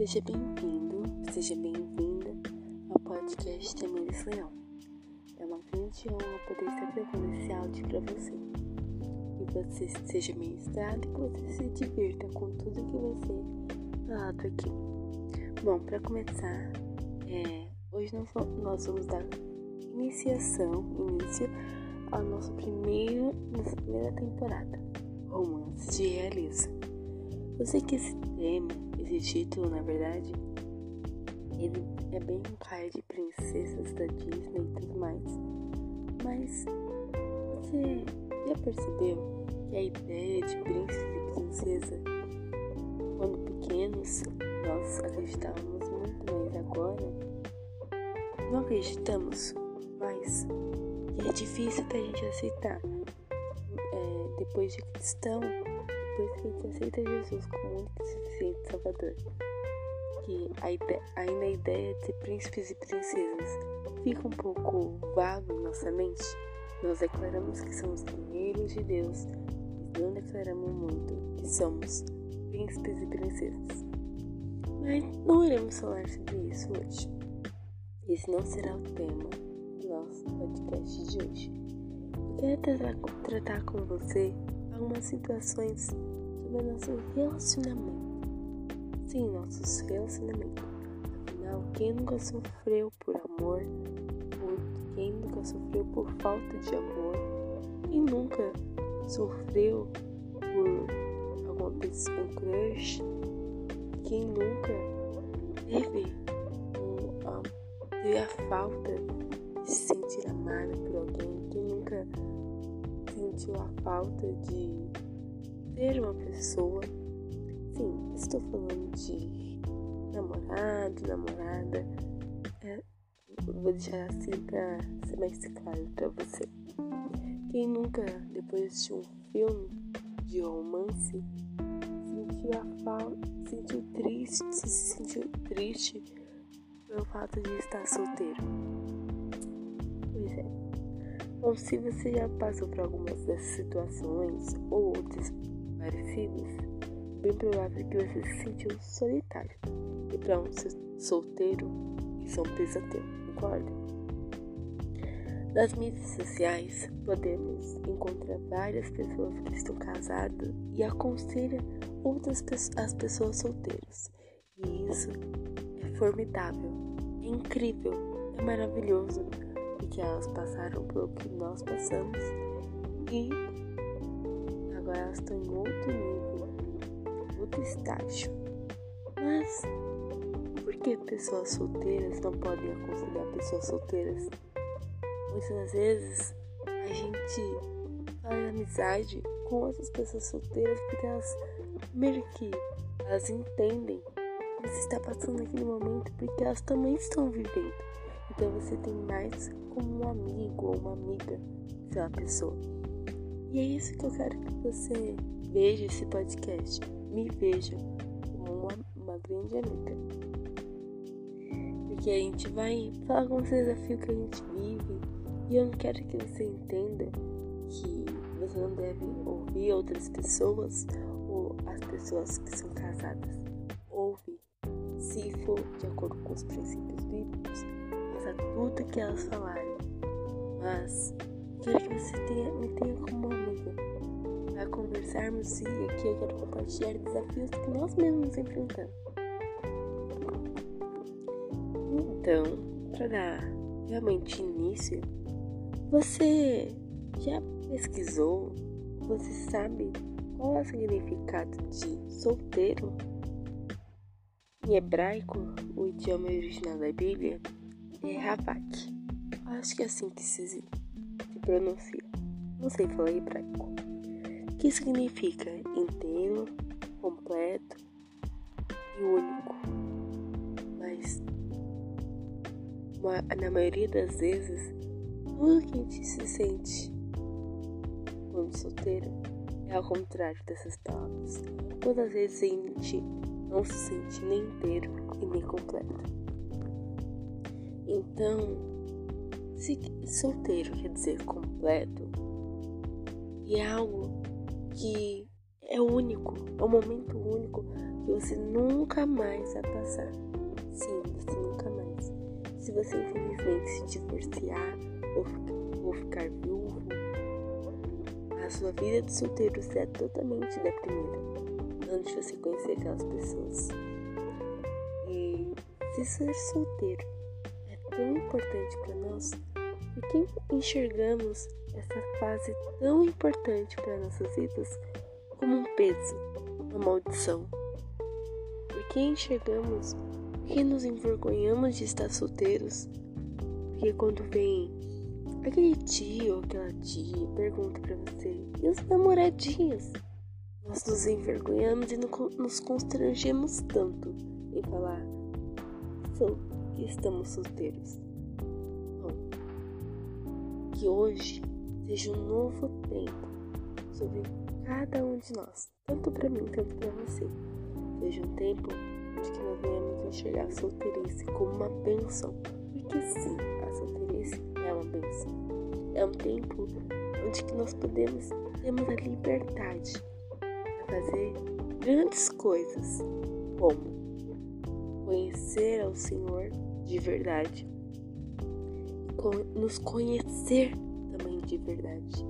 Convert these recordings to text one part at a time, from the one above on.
Seja bem-vindo, seja bem-vinda ao podcast Tamires Leão. É uma grande honra poder estar gravando esse áudio para você. Que você seja ministrado e que você se divirta com tudo que você falado aqui. Bom, para começar, é, hoje nós, vamos dar iniciação, início ao nosso primeiro, nossa primeira temporada, Romance de Realismo. Eu sei que esse tema, esse título, na verdade, ele é bem um pai de princesas da Disney e tudo mais. Mas você já percebeu que a ideia de príncipe e princesa, quando pequenos, nós acreditávamos muito, mas agora não acreditamos mais. E é difícil da gente aceitar. É, depois de cristão, depois que a gente aceita Jesus como único e suficiente Salvador, que a ideia, ainda a ideia de príncipes e princesas fica um pouco vago em nossa mente, nós declaramos que somos guerreiros de Deus, mas não declaramos muito que somos príncipes e princesas. Mas não iremos falar sobre isso hoje. Esse não será o tema do nosso podcast de hoje. Eu quero tratar com você algumas situações sobre nosso relacionamento. Sim, nossos relacionamentos. Afinal, quem nunca sofreu por amor? Quem nunca sofreu por falta de amor? Quem nunca sofreu por alguma pessoa, um crush? Quem nunca teve, um, um, teve a falta de se sentir amada por alguém? Quem nunca sentiu a falta de ter uma pessoa. Sim, estou falando de namorado, namorada. É, vou deixar assim para ser mais claro para você. Quem nunca, depois de um filme de romance, sentiu a falta, sentiu triste, se sentiu triste pelo fato de estar solteiro? Pois é. Bom, se você já passou por algumas dessas situações ou outras parecidas, bem provável que você se sentiu solitário. E para um solteiro, isso é um pesadelo, concorda? Nas mídias sociais, podemos encontrar várias pessoas que estão casadas e aconselham outras pessoas, as pessoas solteiras. E isso é formidável, é incrível, é maravilhoso porque elas passaram pelo que nós passamos e agora elas estão em outro nível, outro estágio. Mas por que pessoas solteiras não podem aconselhar pessoas solteiras? Muitas vezes a gente faz amizade com outras pessoas solteiras porque elas meio que elas entendem o que você está passando naquele momento porque elas também estão vivendo. Então você tem mais como um amigo ou uma amiga daquela pessoa. E é isso que eu quero que você veja esse podcast. Me veja como uma, uma grande amiga. Porque a gente vai falar com os desafios que a gente vive. E eu não quero que você entenda que você não deve ouvir outras pessoas ou as pessoas que são casadas. Ouve, se for de acordo com os princípios bíblicos faça tudo que elas falarem, mas quero que você tenha, me tenha como amiga para conversarmos e aqui eu quero compartilhar desafios que nós mesmos enfrentamos. Então, para dar realmente início, você já pesquisou? Você sabe qual é o significado de solteiro? Em hebraico, o idioma original da Bíblia, é Ravak. Acho que é assim que se pronuncia. Não sei falar hebraico. Que significa inteiro, completo e único. Mas na maioria das vezes, tudo que a gente se sente quando solteiro é ao contrário dessas palavras. Quantas vezes a gente não se sente nem inteiro e nem completo. Então, se solteiro quer dizer completo, e é algo que é único, é um momento único que você nunca mais vai passar. Sim, você nunca mais. Se você infelizmente se divorciar ou, ou ficar viúvo, a sua vida de solteiro será totalmente deprimente antes de você conhecer aquelas pessoas. E se ser solteiro é tão importante para nós, por que enxergamos essa fase tão importante para nossas vidas como um peso, uma maldição? Por que enxergamos, que nos envergonhamos de estar solteiros? Porque quando vem aquele tio ou aquela tia pergunta para você, e os namoradinhos? Nós nos envergonhamos e nos constrangemos tanto em falar que estamos solteiros. Bom, que hoje seja um novo tempo sobre cada um de nós, tanto para mim, tanto para você. Seja um tempo onde que nós venhamos enxergar a solteirice como uma bênção, porque sim, a solteirice é uma bênção. É um tempo onde que nós podemos temos a liberdade para fazer grandes coisas, como conhecer ao Senhor de verdade, nos conhecer também de verdade.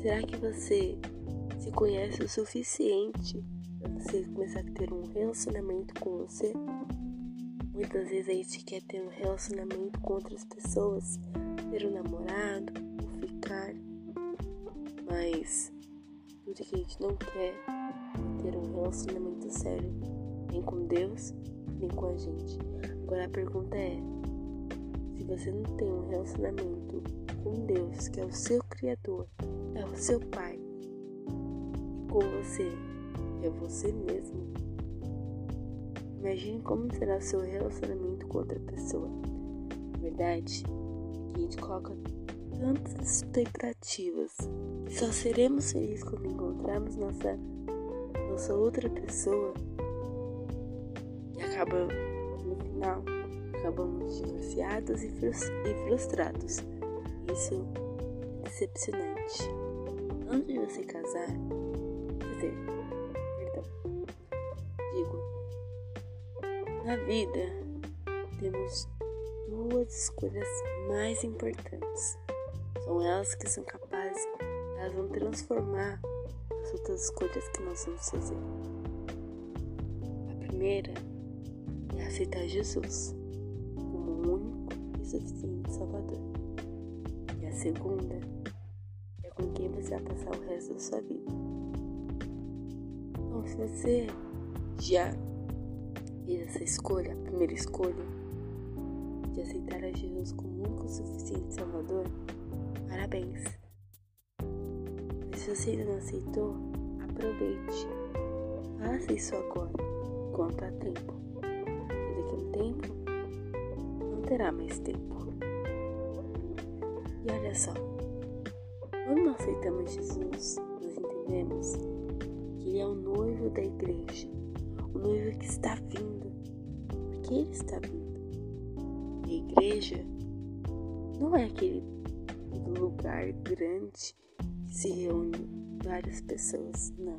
Será que você se conhece o suficiente para você começar a ter um relacionamento com você? Muitas vezes a gente quer ter um relacionamento com outras pessoas, ter um namorado, ou ficar, mas tudo que a gente não quer é ter um relacionamento sério, nem com Deus, nem com a gente. Agora a pergunta é: se você não tem um relacionamento com Deus, que é o seu Criador, é o seu Pai, e com você, é você mesmo, imagine como será o seu relacionamento com outra pessoa. Na verdade, a gente coloca tantas expectativas. Que só seremos felizes quando encontrarmos nossa, nossa outra pessoa e acaba acabamos divorciados e frustrados. Isso é decepcionante. Antes de você casar, quer dizer, perdão, digo, na vida temos duas escolhas mais importantes. São elas que são capazes, elas vão transformar as outras escolhas que nós vamos fazer. A primeira é aceitar Jesus suficiente Salvador. E a segunda é com quem você vai passar o resto da sua vida. Então, se você já fez essa escolha, a primeira escolha, de aceitar a Jesus como único e suficiente Salvador, parabéns. Mas se você ainda não aceitou, aproveite. Faça isso agora, enquanto há tempo tempo, não terá mais tempo. E olha só, quando nós aceitamos Jesus, nós entendemos que Ele é o noivo da igreja, o noivo que está vindo, porque Ele está vindo. E a igreja não é aquele lugar grande que se reúne várias pessoas, não.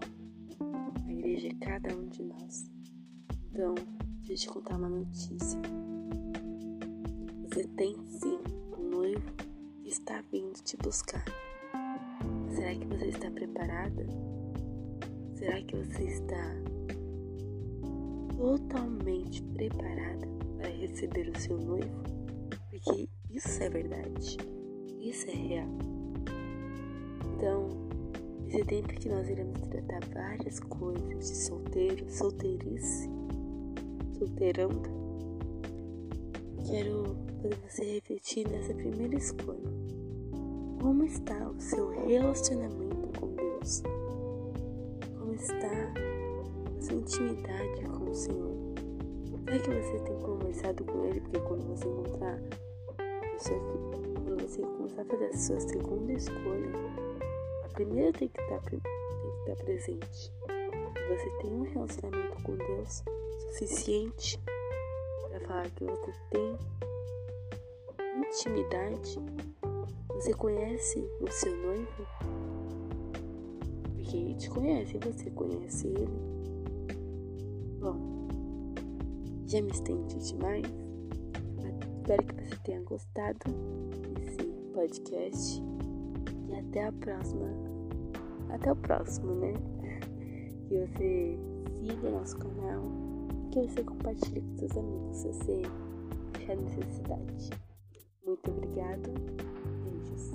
A igreja é cada um de nós. Então, Deixa eu te contar uma notícia. Você tem sim um noivo que está vindo te buscar. Será que você está preparada? Será que você está totalmente preparada para receber o seu noivo? Porque isso é verdade, isso é real. Então, esse tempo que nós iremos tratar várias coisas de solteiro, solteirice, solteirando, quero fazer você refletir nessa primeira escolha. Como está o seu relacionamento com Deus? Como está a sua intimidade com o Senhor? Será que você tem conversado com Ele? Porque quando você encontrar quando você começar a fazer a sua segunda escolha, a primeira tem que estar, tem que estar presente. Você tem um relacionamento com Deus suficiente para falar que você tem intimidade? Você conhece o seu noivo? Porque porque te conhece, você conhece ele. Bom, já me estendi demais. Espero que você tenha gostado desse podcast. E até a próxima. Até o próximo, né? Que você siga nosso canal. Que você compartilhe com seus amigos se você achar necessidade. Muito obrigado. Beijos.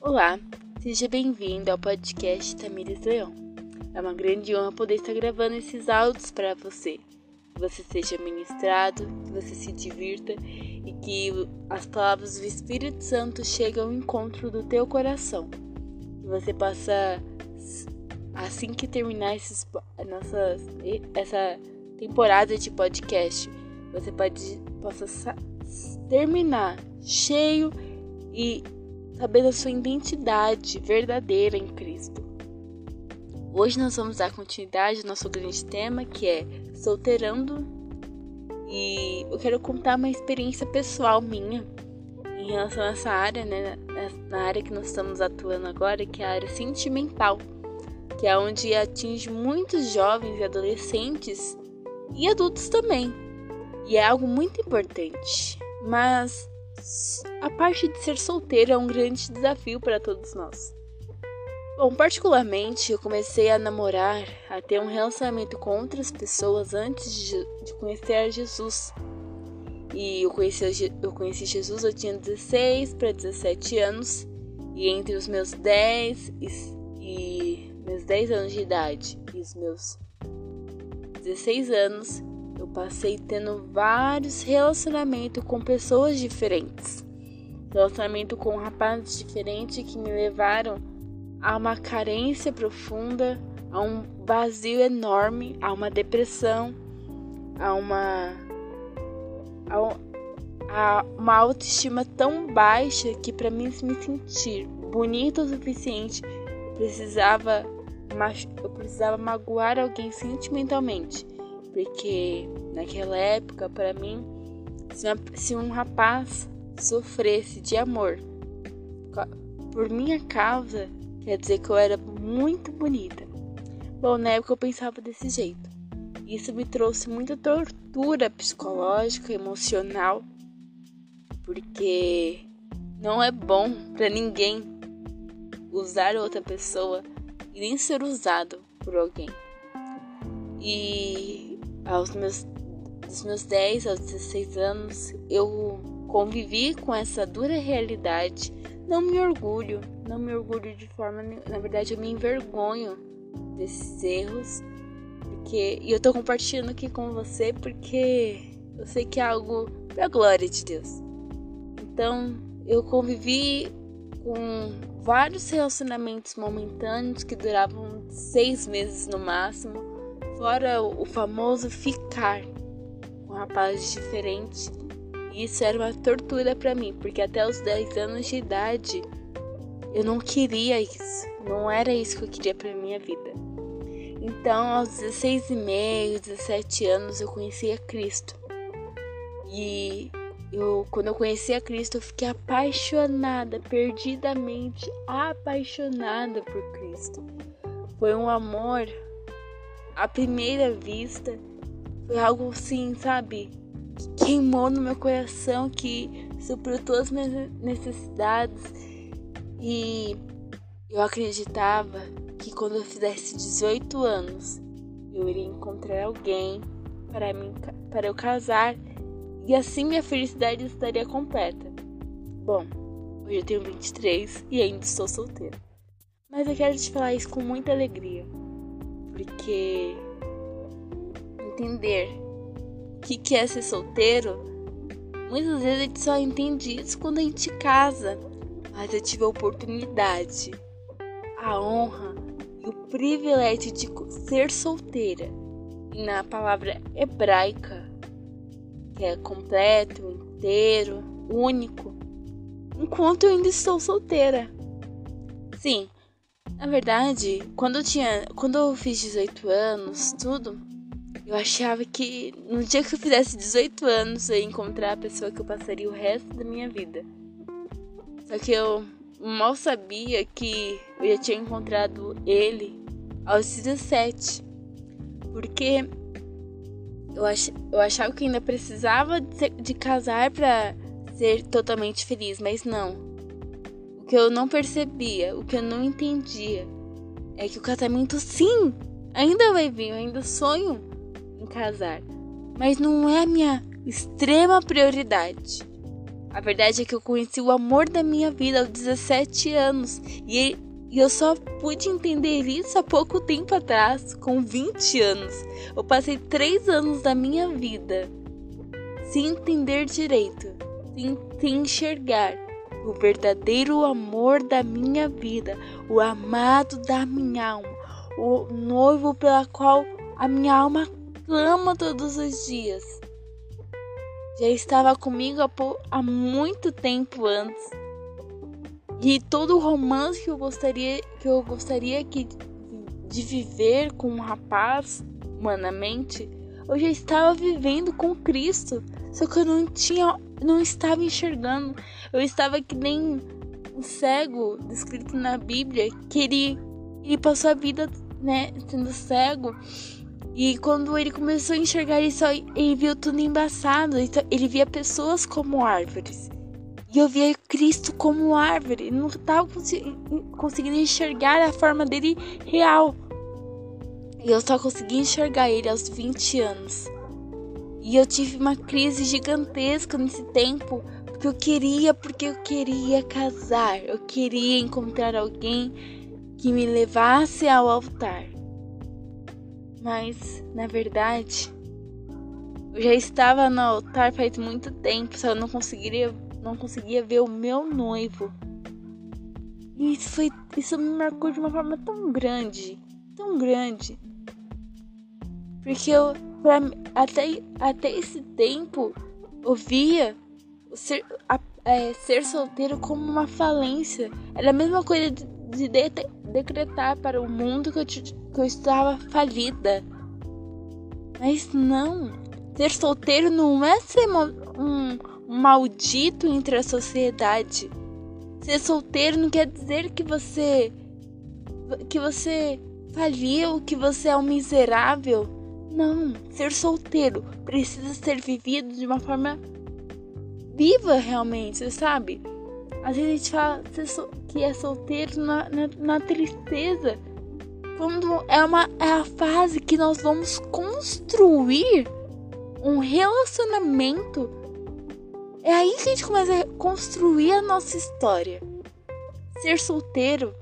Olá, seja bem-vindo ao podcast Tamires Leão. É uma grande honra poder estar gravando esses áudios para você. Que você seja ministrado, que você se divirta e que as palavras do Espírito Santo cheguem ao encontro do teu coração. Que você possa, assim que terminar esses, nossas, essa temporada de podcast, você pode, possa terminar cheio e saber da sua identidade verdadeira em Cristo. Hoje nós vamos dar continuidade ao nosso grande tema que é solteirando e eu quero contar uma experiência pessoal minha em relação a essa área, né, na área que nós estamos atuando agora, que é a área sentimental, que é onde atinge muitos jovens e adolescentes e adultos também. E é algo muito importante. Mas a parte de ser solteiro é um grande desafio para todos nós. Bom, particularmente, eu comecei a namorar, a ter um relacionamento com outras pessoas antes de, conhecer Jesus. E eu conheci, eu conheci Jesus, eu tinha 16 para 17 anos. E entre os meus 10 e, 10 anos de idade e os meus 16 anos, eu passei tendo vários relacionamentos com pessoas diferentes. Relacionamento com rapazes diferentes que me levaram a uma carência profunda, a um vazio enorme, a uma depressão, a uma a, uma autoestima tão baixa que para mim me sentir bonita o suficiente, precisava eu precisava magoar alguém sentimentalmente porque naquela época, para mim, se um rapaz sofresse de amor por minha causa, quer dizer que eu era muito bonita. Bom, na época eu pensava desse jeito. Isso me trouxe muita tortura psicológica, emocional, porque não é bom para ninguém usar outra pessoa e nem ser usado por alguém. E aos meus, dos meus 10 aos 16 anos, eu convivi com essa dura realidade. Não me orgulho, não me orgulho de forma Na verdade, eu me envergonho desses erros. Porque, e eu tô compartilhando aqui com você porque eu sei que é algo pra glória de Deus. Então, eu convivi com vários relacionamentos momentâneos que duravam seis meses no máximo Fora o famoso ficar com rapazes diferentes. Isso era uma tortura para mim, porque até os 10 anos de idade eu não queria isso. Não era isso que eu queria para minha vida. Então, aos 16 e meio, 17 anos, eu conheci a Cristo. E eu, quando eu conheci a Cristo, eu fiquei apaixonada, perdidamente apaixonada por Cristo. Foi um amor à primeira vista, foi algo assim, sabe? Que queimou no meu coração, que supriu todas as minhas necessidades. E eu acreditava que quando eu fizesse 18 anos, eu iria encontrar alguém para, mim, para eu casar e assim minha felicidade estaria completa. Bom, hoje eu tenho 23 e ainda estou solteira. Mas eu quero te falar isso com muita alegria porque entender o que, que é ser solteiro, muitas vezes a gente só entende isso quando a gente casa. Mas eu tive a oportunidade, a honra e o privilégio de ser solteira. E na palavra hebraica, que é completo, inteiro, único, enquanto eu ainda estou solteira. Sim, na verdade, quando eu tinha, quando eu fiz 18 anos, tudo, Eu achava que no dia que eu fizesse 18 anos eu ia encontrar a pessoa que eu passaria o resto da minha vida. Só que eu mal sabia que eu já tinha encontrado ele aos 17. Porque eu, ach, eu achava que ainda precisava de, de casar para ser totalmente feliz, mas não. O que eu não percebia, o que eu não entendia, é que o casamento sim, ainda vai vir, eu ainda sonho em casar, mas não é a minha extrema prioridade. A verdade é que eu conheci o amor da minha vida aos 17 anos e, e eu só pude entender isso há pouco tempo atrás, com 20 anos. Eu passei 3 anos da minha vida sem entender direito, sem, sem enxergar o verdadeiro amor da minha vida, o amado da minha alma, o noivo pela qual a minha alma clama todos os dias. Já estava comigo há, há muito tempo antes. E todo o romance que eu gostaria que eu gostaria que, de viver com um rapaz humanamente, eu já estava vivendo com Cristo. Só que eu não tinha, não estava enxergando. Eu estava que nem um cego descrito na Bíblia, que ele, ele passou a vida, né, sendo cego e quando ele começou a enxergar isso, ele viu tudo embaçado. Então ele via pessoas como árvores. E eu via Cristo como árvore. Não estava conseguindo enxergar a forma dele real. E eu só consegui enxergar ele aos 20 anos. E eu tive uma crise gigantesca nesse tempo. Porque eu queria, porque eu queria casar. Eu queria encontrar alguém que me levasse ao altar. Mas, na verdade, eu já estava no altar faz muito tempo, só eu não conseguiria, não conseguia ver o meu noivo. E isso foi, isso me marcou de uma forma tão grande, tão grande. Porque eu, pra, até, até esse tempo, eu via ser, a, é, ser solteiro como uma falência. Era a mesma coisa de, de, de decretar para o mundo que eu, que eu estava falida. Mas não, ser solteiro não é ser um maldito entre a sociedade. Ser solteiro não quer dizer que você que você faliu, que você é um miserável. Não, ser solteiro precisa ser vivido de uma forma viva realmente, sabe? Às vezes a gente fala que é solteiro na, na, na tristeza. Quando é, uma, é a fase que nós vamos construir um relacionamento. É aí que a gente começa a construir a nossa história. Ser solteiro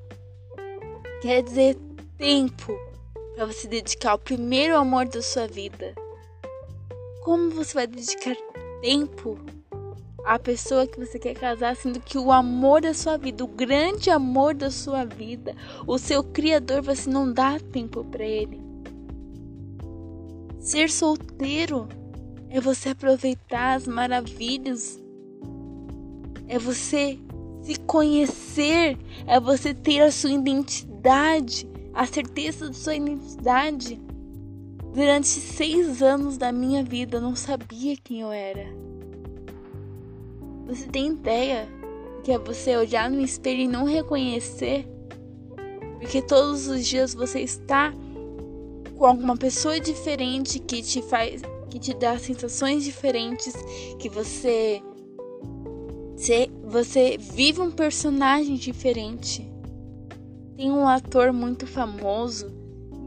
quer dizer tempo para você dedicar ao primeiro amor da sua vida. Como você vai dedicar tempo a pessoa que você quer casar, sendo que o amor da sua vida, o grande amor da sua vida, o seu criador, você não dá tempo para ele. Ser solteiro é você aproveitar as maravilhas, é você se conhecer, é você ter a sua identidade, a certeza da sua identidade. Durante seis anos da minha vida, eu não sabia quem eu era. Você tem ideia que é você olhar no espelho e não reconhecer? Porque todos os dias você está com alguma pessoa diferente que te faz, que te dá sensações diferentes, que você você, você vive um personagem diferente. Tem um ator muito famoso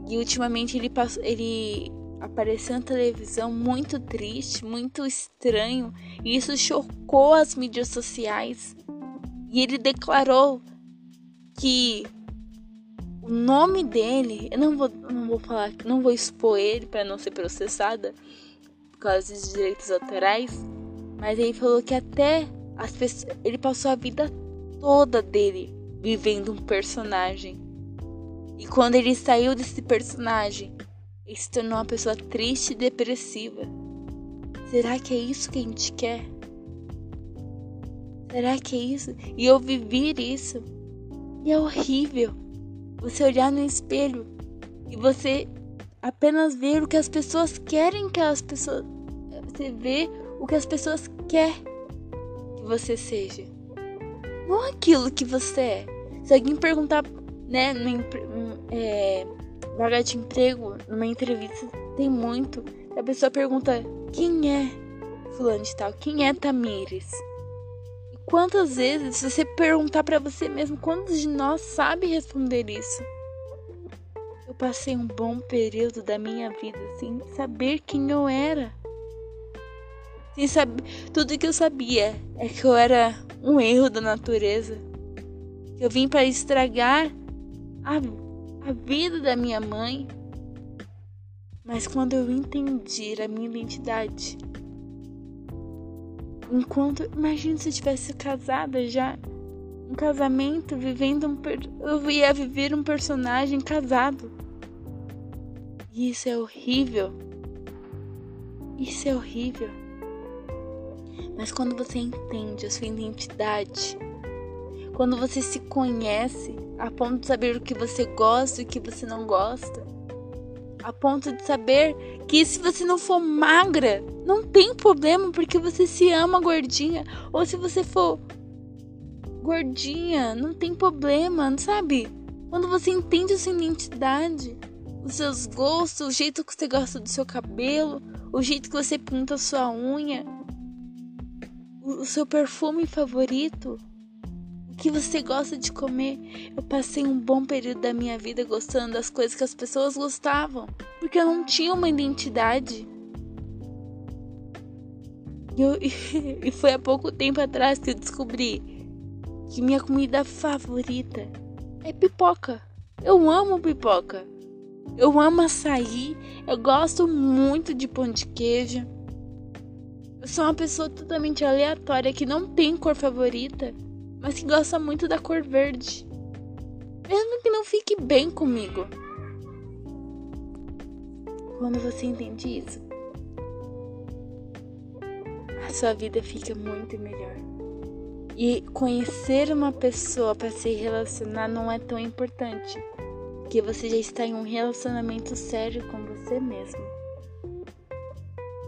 e ultimamente ele passou, ele apareceu na televisão muito triste, muito estranho, e isso chocou as mídias sociais. E ele declarou que o nome dele, eu não vou, não vou falar, não vou expor ele para não ser processada causa de direitos autorais, mas ele falou que até as pessoas, ele passou a vida toda dele vivendo um personagem. E quando ele saiu desse personagem, e se tornou uma pessoa triste e depressiva. Será que é isso que a gente quer? Será que é isso? E eu vivi isso. E é horrível. Você olhar no espelho e você apenas ver o que as pessoas querem que as pessoas. Você vê o que as pessoas querem que você seja. Não aquilo que você é. Se alguém perguntar, né, no, é, vaga de emprego, numa entrevista, tem muito. A pessoa pergunta: quem é Fulano de Tal? Quem é Tamires? E quantas vezes, se você perguntar para você mesmo, quantos de nós sabe responder isso? Passei um bom período da minha vida sem saber quem eu era. Sem saber. Tudo que eu sabia é que eu era um erro da natureza. Que eu vim para estragar a, a vida da minha mãe. Mas quando eu entendi a minha identidade, enquanto imagina se eu tivesse casada já, um casamento, vivendo um eu ia viver um personagem casado. E isso é horrível. Isso é horrível. Mas quando você entende a sua identidade, quando você se conhece a ponto de saber o que você gosta e o que você não gosta, a ponto de saber que se você não for magra, não tem problema porque você se ama gordinha, ou se você for gordinha, não tem problema, sabe? Quando você entende a sua identidade, os seus gostos, o jeito que você gosta do seu cabelo, o jeito que você pinta sua unha, o seu perfume favorito, o que você gosta de comer. Eu passei um bom período da minha vida gostando das coisas que as pessoas gostavam, porque eu não tinha uma identidade. E, eu, e foi há pouco tempo atrás que eu descobri que minha comida favorita é pipoca. Eu amo pipoca. Eu amo açaí, eu gosto muito de pão de queijo. Eu sou uma pessoa totalmente aleatória que não tem cor favorita, mas que gosta muito da cor verde. Mesmo que não fique bem comigo. Quando você entende isso, a sua vida fica muito melhor. E conhecer uma pessoa para se relacionar não é tão importante que você já está em um relacionamento sério com você mesmo.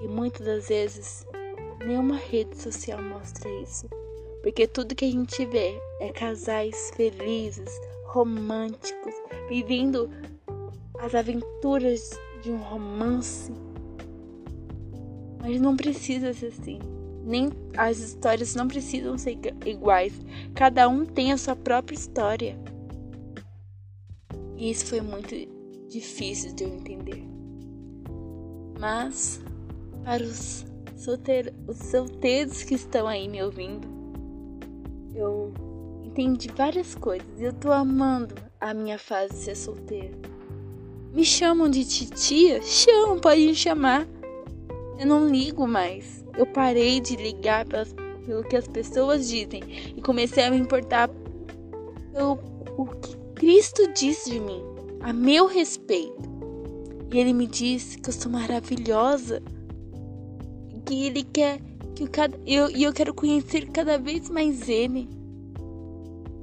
E muitas das vezes, nenhuma rede social mostra isso. Porque tudo que a gente vê é casais felizes, românticos, vivendo as aventuras de um romance. Mas não precisa ser assim. Nem as histórias não precisam ser iguais. Cada um tem a sua própria história. E isso foi muito difícil de eu entender. Mas, para os, solteiro, os solteiros que estão aí me ouvindo, eu entendi várias coisas e eu tô amando a minha fase de ser solteira. Me chamam de titia? Chamam, pode me chamar. Eu não ligo mais. Eu parei de ligar pelas, pelo que as pessoas dizem e comecei a me importar pelo o que Cristo diz de mim, a meu respeito. E ele me diz que eu sou maravilhosa. Que ele quer que eu, eu, eu quero conhecer cada vez mais ele.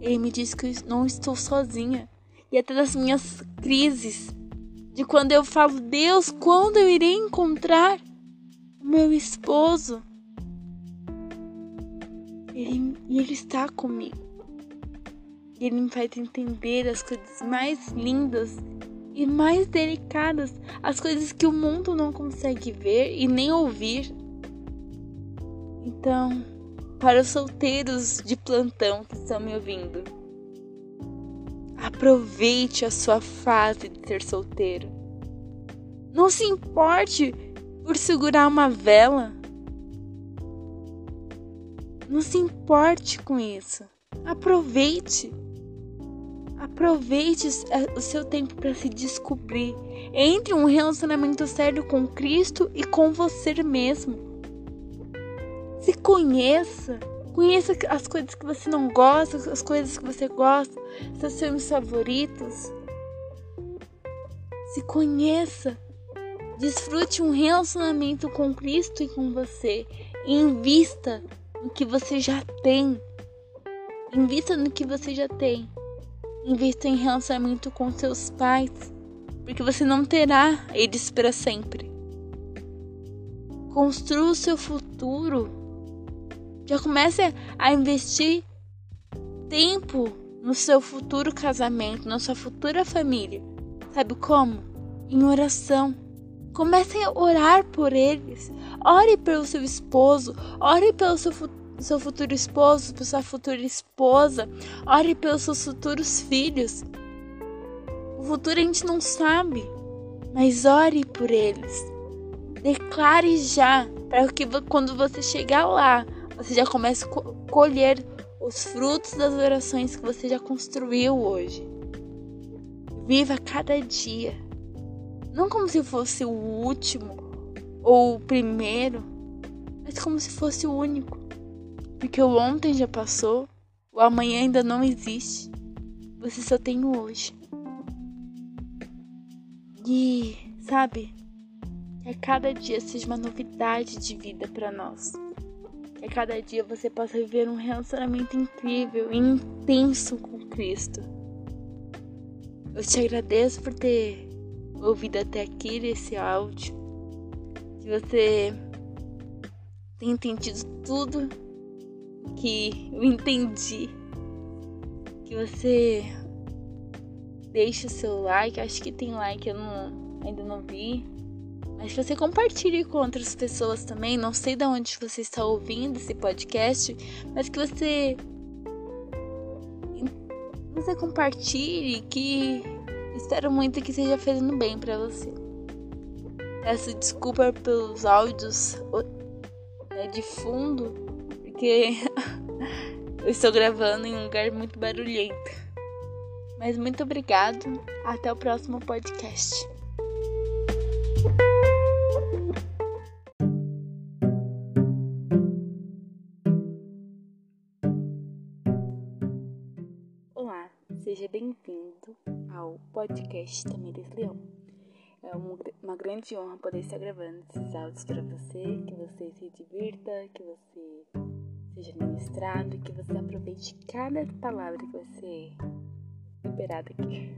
Ele me diz que eu não estou sozinha. E até das minhas crises, de quando eu falo, Deus, quando eu irei encontrar meu esposo? Ele, ele está comigo. Ele me faz entender as coisas mais lindas e mais delicadas, as coisas que o mundo não consegue ver e nem ouvir. Então, para os solteiros de plantão que estão me ouvindo, aproveite a sua fase de ser solteiro. Não se importe por segurar uma vela. Não se importe com isso. Aproveite. Aproveite é, o seu tempo para se descobrir. Entre um relacionamento sério com Cristo e com você mesmo. Se conheça. Conheça as coisas que você não gosta, as coisas que você gosta, seus filmes favoritos. Se conheça. Desfrute um relacionamento com Cristo e com você. E invista no que você já tem. Invista no que você já tem. Invista em relacionamento com seus pais, porque você não terá eles para sempre. Construa o seu futuro. Já comece a investir tempo no seu futuro casamento, na sua futura família. Sabe como? Em oração. Comece a orar por eles. Ore pelo seu esposo. Ore pelo seu, seu futuro esposo, sua futura esposa. Ore pelos seus futuros filhos. O futuro a gente não sabe, mas ore por eles. Declare já, para que quando você chegar lá, você já comece a colher os frutos das orações que você já construiu hoje. Viva cada dia, não como se fosse o último ou o primeiro, mas como se fosse o único. Porque o ontem já passou, o amanhã ainda não existe. Você só tem o hoje. E, sabe, que a cada dia seja uma novidade de vida para nós. Que a cada dia você possa viver um relacionamento incrível e intenso com Cristo. Eu te agradeço por ter ouvido até aqui nesse áudio. Que você tenha entendido tudo que eu entendi. Que você deixe o seu like. Acho que tem like, eu não, ainda não vi. Mas que você compartilhe com outras pessoas também. Não sei de onde você está ouvindo esse podcast, mas que você você compartilhe que espero muito que esteja fazendo bem para você. Peço desculpa pelos áudios né, de fundo, porque eu estou gravando em um lugar muito barulhento. Mas muito obrigado. Até o próximo podcast. Olá, seja bem-vindo ao podcast Tamires Leão. É uma grande honra poder estar gravando esses áudios para você, que você se divirta, que você seja ministrado e que você aproveite cada palavra que você liberada aqui.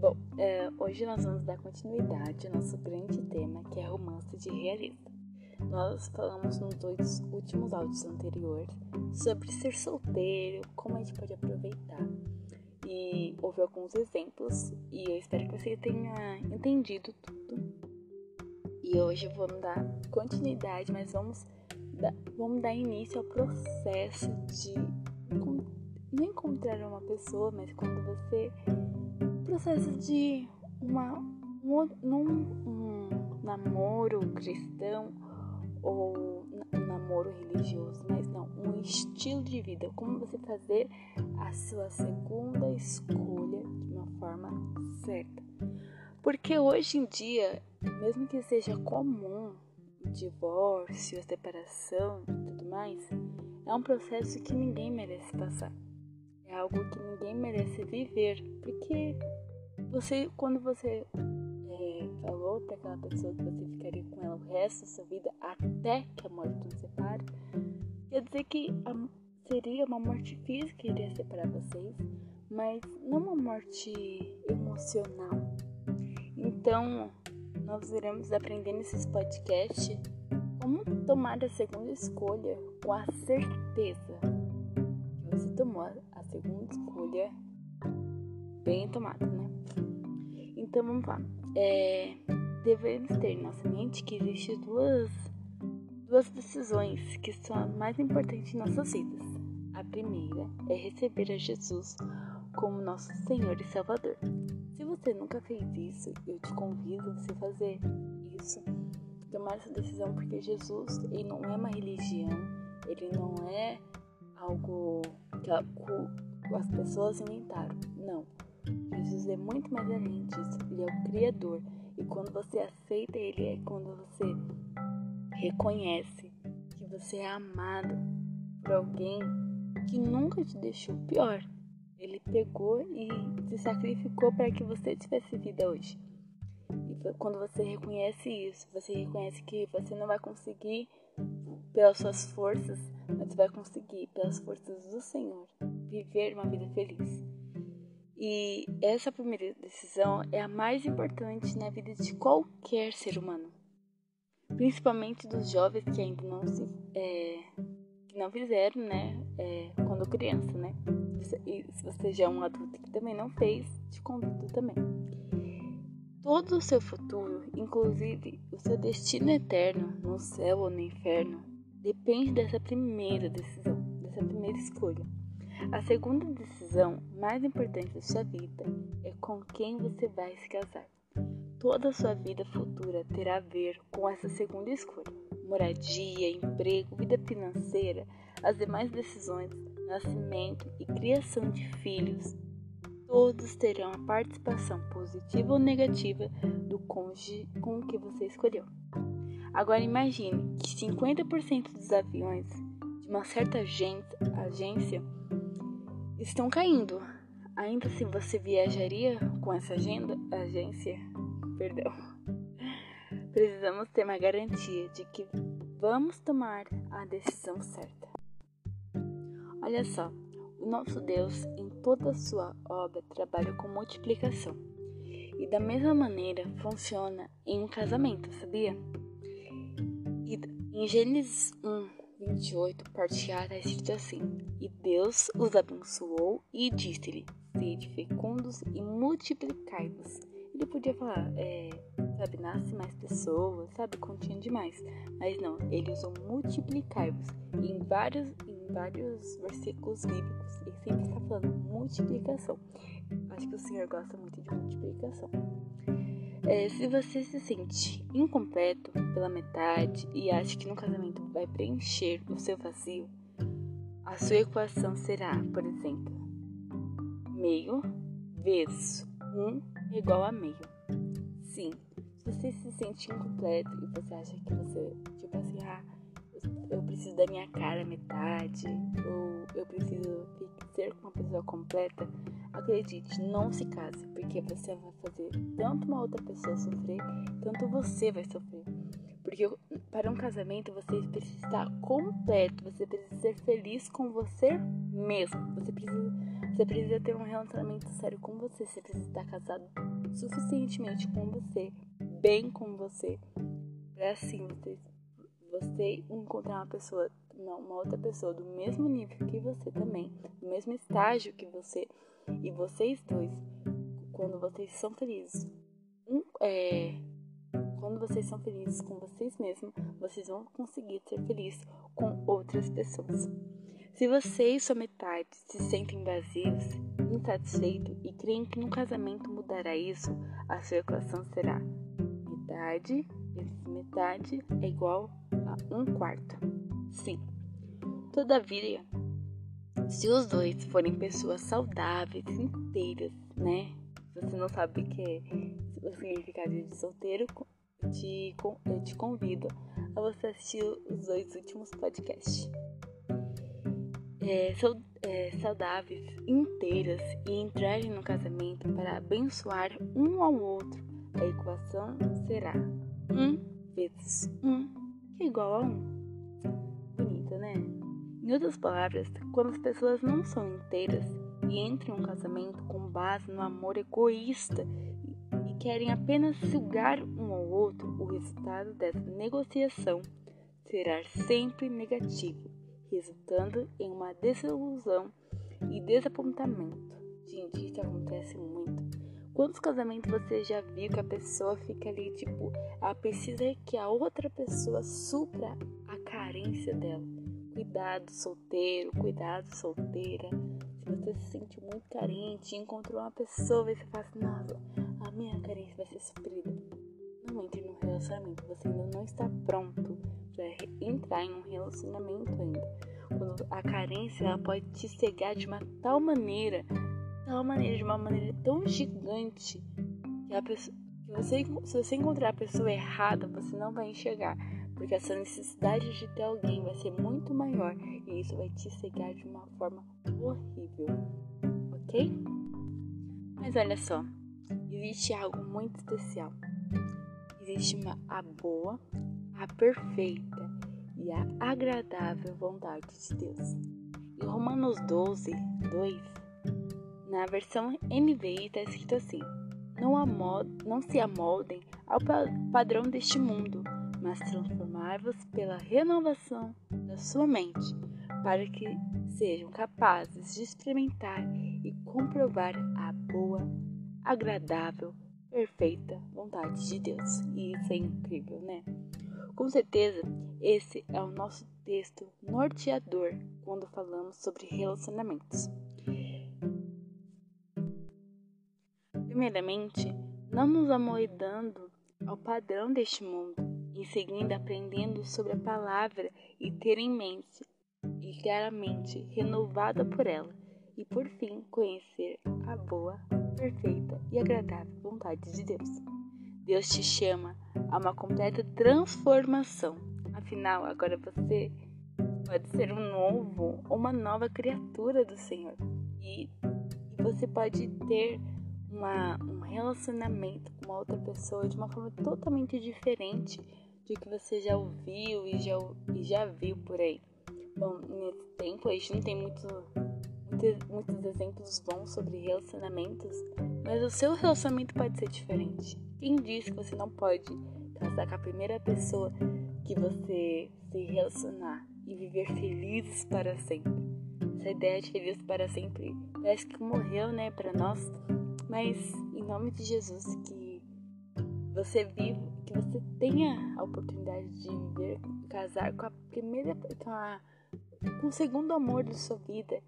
Bom, é, hoje nós vamos dar continuidade ao nosso grande tema, que é romance de realismo. Nós falamos nos dois últimos áudios anteriores sobre ser solteiro, como a gente pode aproveitar. E houve alguns exemplos, e eu espero que você tenha entendido tudo. E hoje vamos dar continuidade, mas vamos vamos dar início ao processo de não encontrar uma pessoa, mas quando você processo de uma um, um namoro cristão ou um namoro religioso, mas não, um estilo de vida, como você fazer a sua segunda escolha de uma forma certa. Porque hoje em dia, mesmo que seja comum o divórcio, a separação e tudo mais, é um processo que ninguém merece passar é algo que ninguém merece viver, porque você, quando você é, falou para aquela pessoa que você ficaria com ela o resto da sua vida até que a morte nos separe, quer dizer que a, seria uma morte física que iria separar vocês, mas não uma morte emocional. Então, nós iremos aprender nesses podcasts como tomar a segunda escolha com a certeza que você tomou segunda escolha bem tomada, né? Então vamos lá. É, devemos ter em nossa mente que existem duas, duas decisões que são as mais importantes em nossas vidas. A primeira é receber a Jesus como nosso Senhor e Salvador. Você nunca fez isso, eu te convido a você fazer isso. Tomar essa decisão porque Jesus ele não é uma religião, ele não é algo que as pessoas inventaram. Não. Jesus é muito mais além disso. Ele é o Criador. E quando você aceita Ele, é quando você reconhece que você é amado por alguém que nunca te deixou pior. Ele pegou e se sacrificou para que você tivesse vida hoje. E quando você reconhece isso, você reconhece que você não vai conseguir pelas suas forças, mas vai conseguir, pelas forças do Senhor, viver uma vida feliz. E essa primeira decisão é a mais importante na vida de qualquer ser humano, principalmente dos jovens que ainda não se é, que não fizeram, né, é, quando criança, né? E se você já é um adulto que também não fez, te convido também. Todo o seu futuro, inclusive o seu destino eterno, no céu ou no inferno, depende dessa primeira decisão, dessa primeira escolha. A segunda decisão mais importante da sua vida é com quem você vai se casar. Toda a sua vida futura terá a ver com essa segunda escolha. Moradia, emprego, vida financeira, as demais decisões, nascimento e criação de filhos, todos terão a participação positiva ou negativa do cônjuge com o que você escolheu. Agora imagine que 50% dos aviões de uma certa agência estão caindo. Ainda assim você viajaria com essa agenda, agência? Perdão. Precisamos ter uma garantia de que vamos tomar a decisão certa. Olha só, o nosso Deus, em toda a sua obra, trabalha com multiplicação. E da mesma maneira funciona em um casamento, sabia? E em Gênesis 1, 28, parte A, está escrito assim: E Deus os abençoou e disse-lhe: Sede fecundos e multiplicai-vos. Ele podia falar, é, sabe, nasce mais pessoas, sabe, continha demais. Mas não, ele usou multiplicai-vos. E em vários, em vários versículos bíblicos, ele sempre está falando multiplicação. Acho que o Senhor gosta muito de multiplicação. É, se você se sente incompleto pela metade e acha que no casamento vai preencher o seu vazio, a sua equação será, por exemplo, meio vezes 1 é igual a meio. Sim, se você se sente incompleto e você acha que você, tipo assim, ah, eu preciso da minha cara metade, ou eu preciso ser uma pessoa completa, acredite, não se case, porque você vai fazer tanto uma outra pessoa sofrer, tanto você vai sofrer. Porque para um casamento você precisa estar completo, você precisa ser feliz com você mesmo. Você precisa, você precisa ter um relacionamento sério com você, você precisa estar casado suficientemente com você, bem com você, para assim você você encontrar uma pessoa, uma, uma outra pessoa do mesmo nível que você também, do mesmo estágio que você, e vocês dois, quando vocês são felizes, um, é, quando vocês são felizes com vocês mesmos, vocês vão conseguir ser felizes com outras pessoas. Se você e sua metade se sentem vazios, insatisfeitos e creem que no casamento mudará isso, a sua equação será metade vezes metade é igual a um quarto. Sim. Todavia, se os dois forem pessoas saudáveis, inteiras, né? Você não sabe o que é o significado de solteiro, te, eu te convido a você assistir os dois últimos podcasts. É, é, saudáveis, inteiras e entrarem no casamento para abençoar um ao outro, a equação será 1 vezes 1 que é igual a 1. Bonita, né? Em outras palavras, quando as pessoas não são inteiras e entram em um casamento com base no amor egoísta querem apenas sugar um ao outro, o resultado dessa negociação será sempre negativo, resultando em uma desilusão e desapontamento. Gente, isso acontece muito. Quantos casamentos você já viu que a pessoa fica ali, tipo, ela precisa que a outra pessoa supra a carência dela? Cuidado, solteiro, cuidado, solteira. Se você se sente muito carente encontrou uma pessoa e você fala assim, nossa, minha carência vai ser suprida. Não entre num relacionamento, você ainda não está pronto para entrar em um relacionamento ainda. Quando a carência ela pode te cegar de uma tal maneira tal maneira, de uma maneira tão gigante, que, a pessoa, você, se você encontrar a pessoa errada, você não vai enxergar. Porque essa necessidade de ter alguém vai ser muito maior e isso vai te cegar de uma forma horrível, ok? Mas olha só, existe algo muito especial. Existe uma, a boa, a perfeita e a agradável vontade de Deus. Em Romanos 12, 2, na versão NVI está escrito assim: não, não se amoldem ao padrão deste mundo, mas transformai-vos pela renovação da sua mente, para que sejam capazes de experimentar e comprovar a boa, agradável, perfeita vontade de Deus. E isso é incrível, né? Com certeza, esse é o nosso texto norteador quando falamos sobre relacionamentos. Primeiramente, não nos amoedando ao padrão deste mundo, em seguida aprendendo sobre a palavra e ter em mente e claramente renovada por ela, e por fim conhecer a boa, perfeita e agradável vontade de Deus. Deus te chama a uma completa transformação. Afinal, agora você pode ser um novo, uma nova criatura do Senhor. E, e você pode ter uma, um relacionamento com uma outra pessoa de uma forma totalmente diferente do que você já ouviu e já, e já viu por aí. Bom, nesse tempo a gente não tem muito, muitos, muitos exemplos bons sobre relacionamentos, mas o seu relacionamento pode ser diferente. Quem diz que você não pode casar com a primeira pessoa que você se relacionar e viver felizes para sempre? Essa ideia de feliz para sempre parece que morreu, né, para nós mas em nome de Jesus que você viva, que você tenha a oportunidade de viver, casar com a primeira, com, a, com o segundo amor da sua vida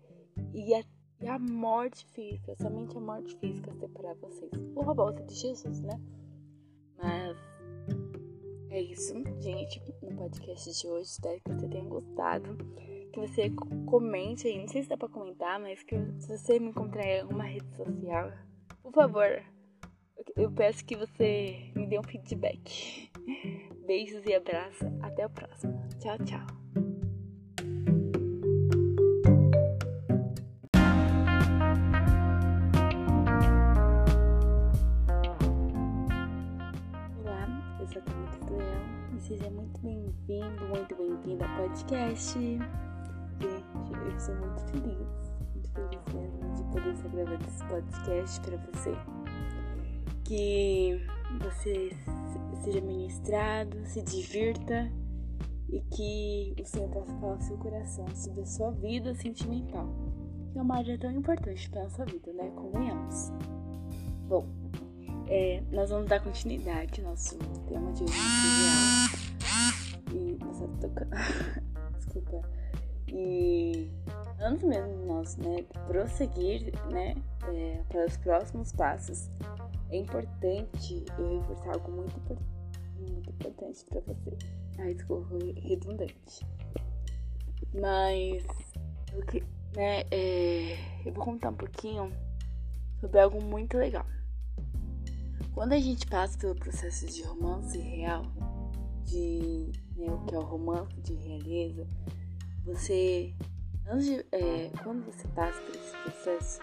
e a, e a morte física, somente a morte física separar vocês. Por a volta de Jesus, né? Mas é isso, gente, no podcast de hoje. Espero que você tenha gostado. Que você comente aí, não sei se dá pra comentar, mas que se você me encontrar em alguma rede social, por favor, eu peço que você me dê um feedback. Beijos e abraços. Até o próximo. Tchau, tchau. Bem-vindo, muito bem-vinda ao podcast. Gente, eu sou muito feliz feliz mesmo de poder estar gravando esse podcast para você. Que você seja ministrado, se divirta e que o Senhor possa falar ao seu coração sobre a sua vida sentimental, que é uma área tão importante para nossa vida, né? Convenhamos. Bom, é, nós vamos dar continuidade ao nosso tema de hoje, E tá tocando. Desculpa. E antes mesmo nós né, prosseguir né, é, para os próximos passos, é importante eu reforçar algo muito, muito importante para você. Ai, desculpa, foi redundante. Mas eu, que, né, é, eu vou contar um pouquinho sobre algo muito legal. Quando a gente passa pelo processo de romance real, de né, o que é o romance de realeza, você Antes de, é, quando você passa por esse processo,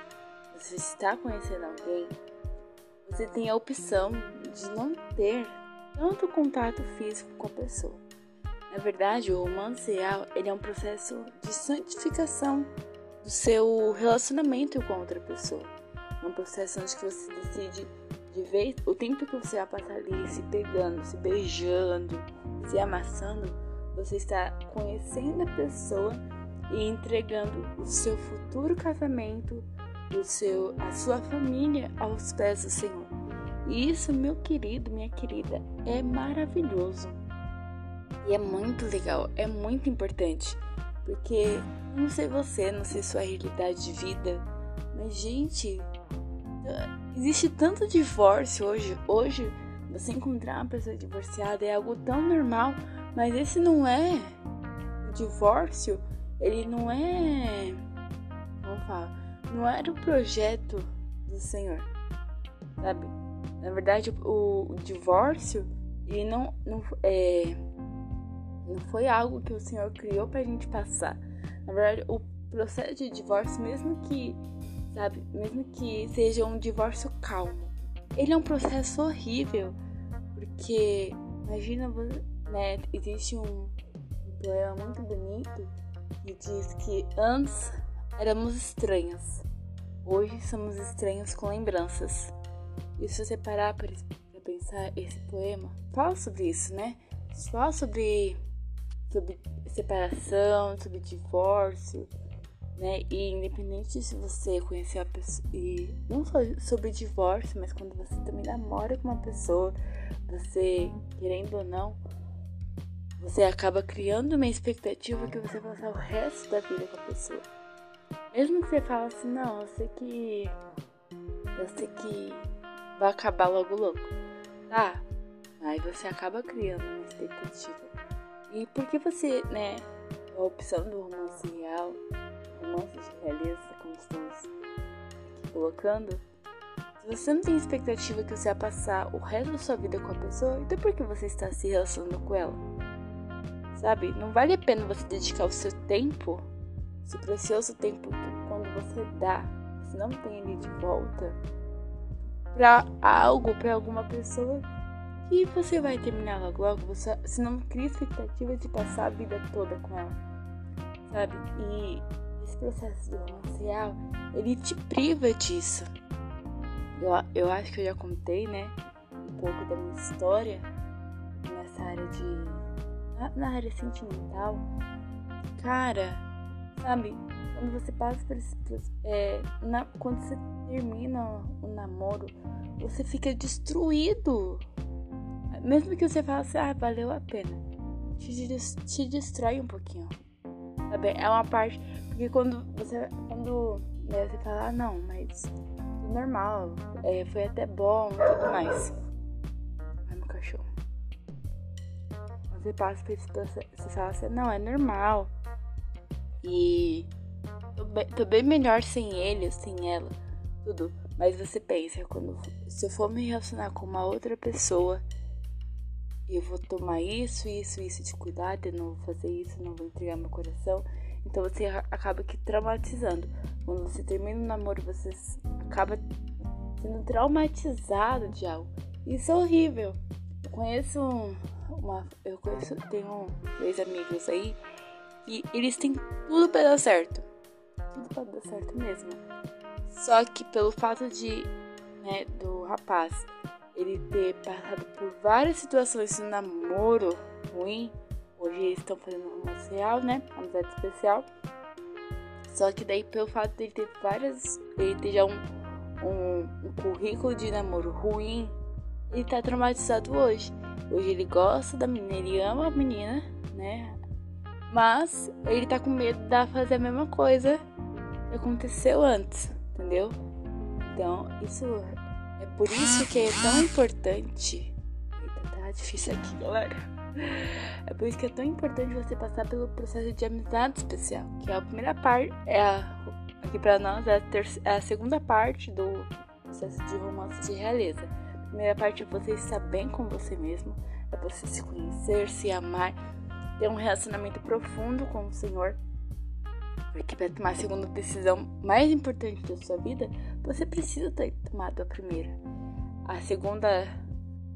você está conhecendo alguém, você tem a opção de não ter tanto contato físico com a pessoa. Na verdade, o romance real ele é um processo de santificação do seu relacionamento com a outra pessoa. É um processo onde você decide de vez o tempo que você vai passar ali se pegando, se beijando, se amassando, você está conhecendo a pessoa e entregando o seu futuro casamento, o seu, a sua família aos pés do Senhor. E isso, meu querido, minha querida, é maravilhoso. E é muito legal, é muito importante. Porque não sei você, não sei sua realidade de vida, mas gente, existe tanto divórcio hoje. Hoje, você encontrar uma pessoa divorciada é algo tão normal, mas esse não é o divórcio ele não é. Vamos falar. Não era o projeto do Senhor. Sabe? Na verdade, o, o divórcio, ele não, não, é, não foi algo que o Senhor criou pra gente passar. Na verdade, o processo de divórcio, mesmo que, sabe, mesmo que seja um divórcio calmo, ele é um processo horrível. Porque, imagina, né, existe um, um poema muito bonito e diz que antes éramos estranhas, Hoje somos estranhos com lembranças. E se você parar para pensar esse poema, fala sobre isso, né? Fala sobre, sobre separação, sobre divórcio, né? E independente se você conhecer a pessoa, e não só sobre divórcio, mas quando você também namora com uma pessoa, você, querendo ou não, você acaba criando uma expectativa que você vai passar o resto da vida com a pessoa. Mesmo que você fale assim, não, eu sei que. Eu sei que vai acabar logo logo. Tá. Aí você acaba criando uma expectativa. E por que você, né, a opção do romance real, romance de realeza, como estamos aqui colocando, se você não tem expectativa que você vai passar o resto da sua vida com a pessoa, então por que você está se relacionando com ela? Sabe? Não vale a pena você dedicar o seu tempo, seu precioso tempo quando você dá, você não tem ele de volta, para algo, para alguma pessoa que você vai terminar logo logo, você, você não cria expectativa de passar a vida toda com ela, sabe? E processo do ele te priva disso. Eu, eu acho que eu já contei, né, um pouco da minha história nessa área de na, na área sentimental, cara, sabe? Quando você passa por esse. É, na, quando você termina o namoro, você fica destruído. Mesmo que você fale assim, ah, valeu a pena. Te, te destrói um pouquinho. Sabe? É uma parte. Porque quando você. Quando né, você fala, ah, não, mas normal, é, foi até bom e tudo mais. Ai, meu cachorro. Você passa por esse processo, você fala assim, não, é normal. E tô bem, tô bem melhor sem ele, sem ela, tudo. Mas você pensa, quando se eu for me relacionar com uma outra pessoa, eu vou tomar isso, isso, isso de cuidado, eu não vou fazer isso, não vou entregar meu coração. Então você acaba que traumatizando. Quando você termina o namoro, você acaba sendo traumatizado de algo. Isso é horrível. Eu conheço uma. Eu conheço. Tenho dois amigos aí e eles têm tudo pra dar certo. Tudo pra dar certo mesmo. Só que pelo fato de. Né, do rapaz ele ter passado por várias situações de namoro ruim. Hoje estão fazendo romance real, né? Amizade especial. Só que daí pelo fato de ele ter várias. Ele ter já um, um, um currículo de namoro ruim, ele tá traumatizado hoje. Hoje ele gosta da menina, ele ama a menina, né? Mas ele tá com medo de fazer a mesma coisa que aconteceu antes, entendeu? Então, isso é por isso que é tão importante. Eita, tá difícil aqui, galera. É por isso que é tão importante você passar pelo processo de amizade especial, que é a primeira parte, é a, aqui para nós é a, é a segunda parte do processo de romance de realeza primeira parte é você estar bem com você mesmo, é você se conhecer, se amar, ter um relacionamento profundo com o Senhor. Porque para tomar a segunda decisão mais importante da sua vida, você precisa ter tomado a primeira. A segunda,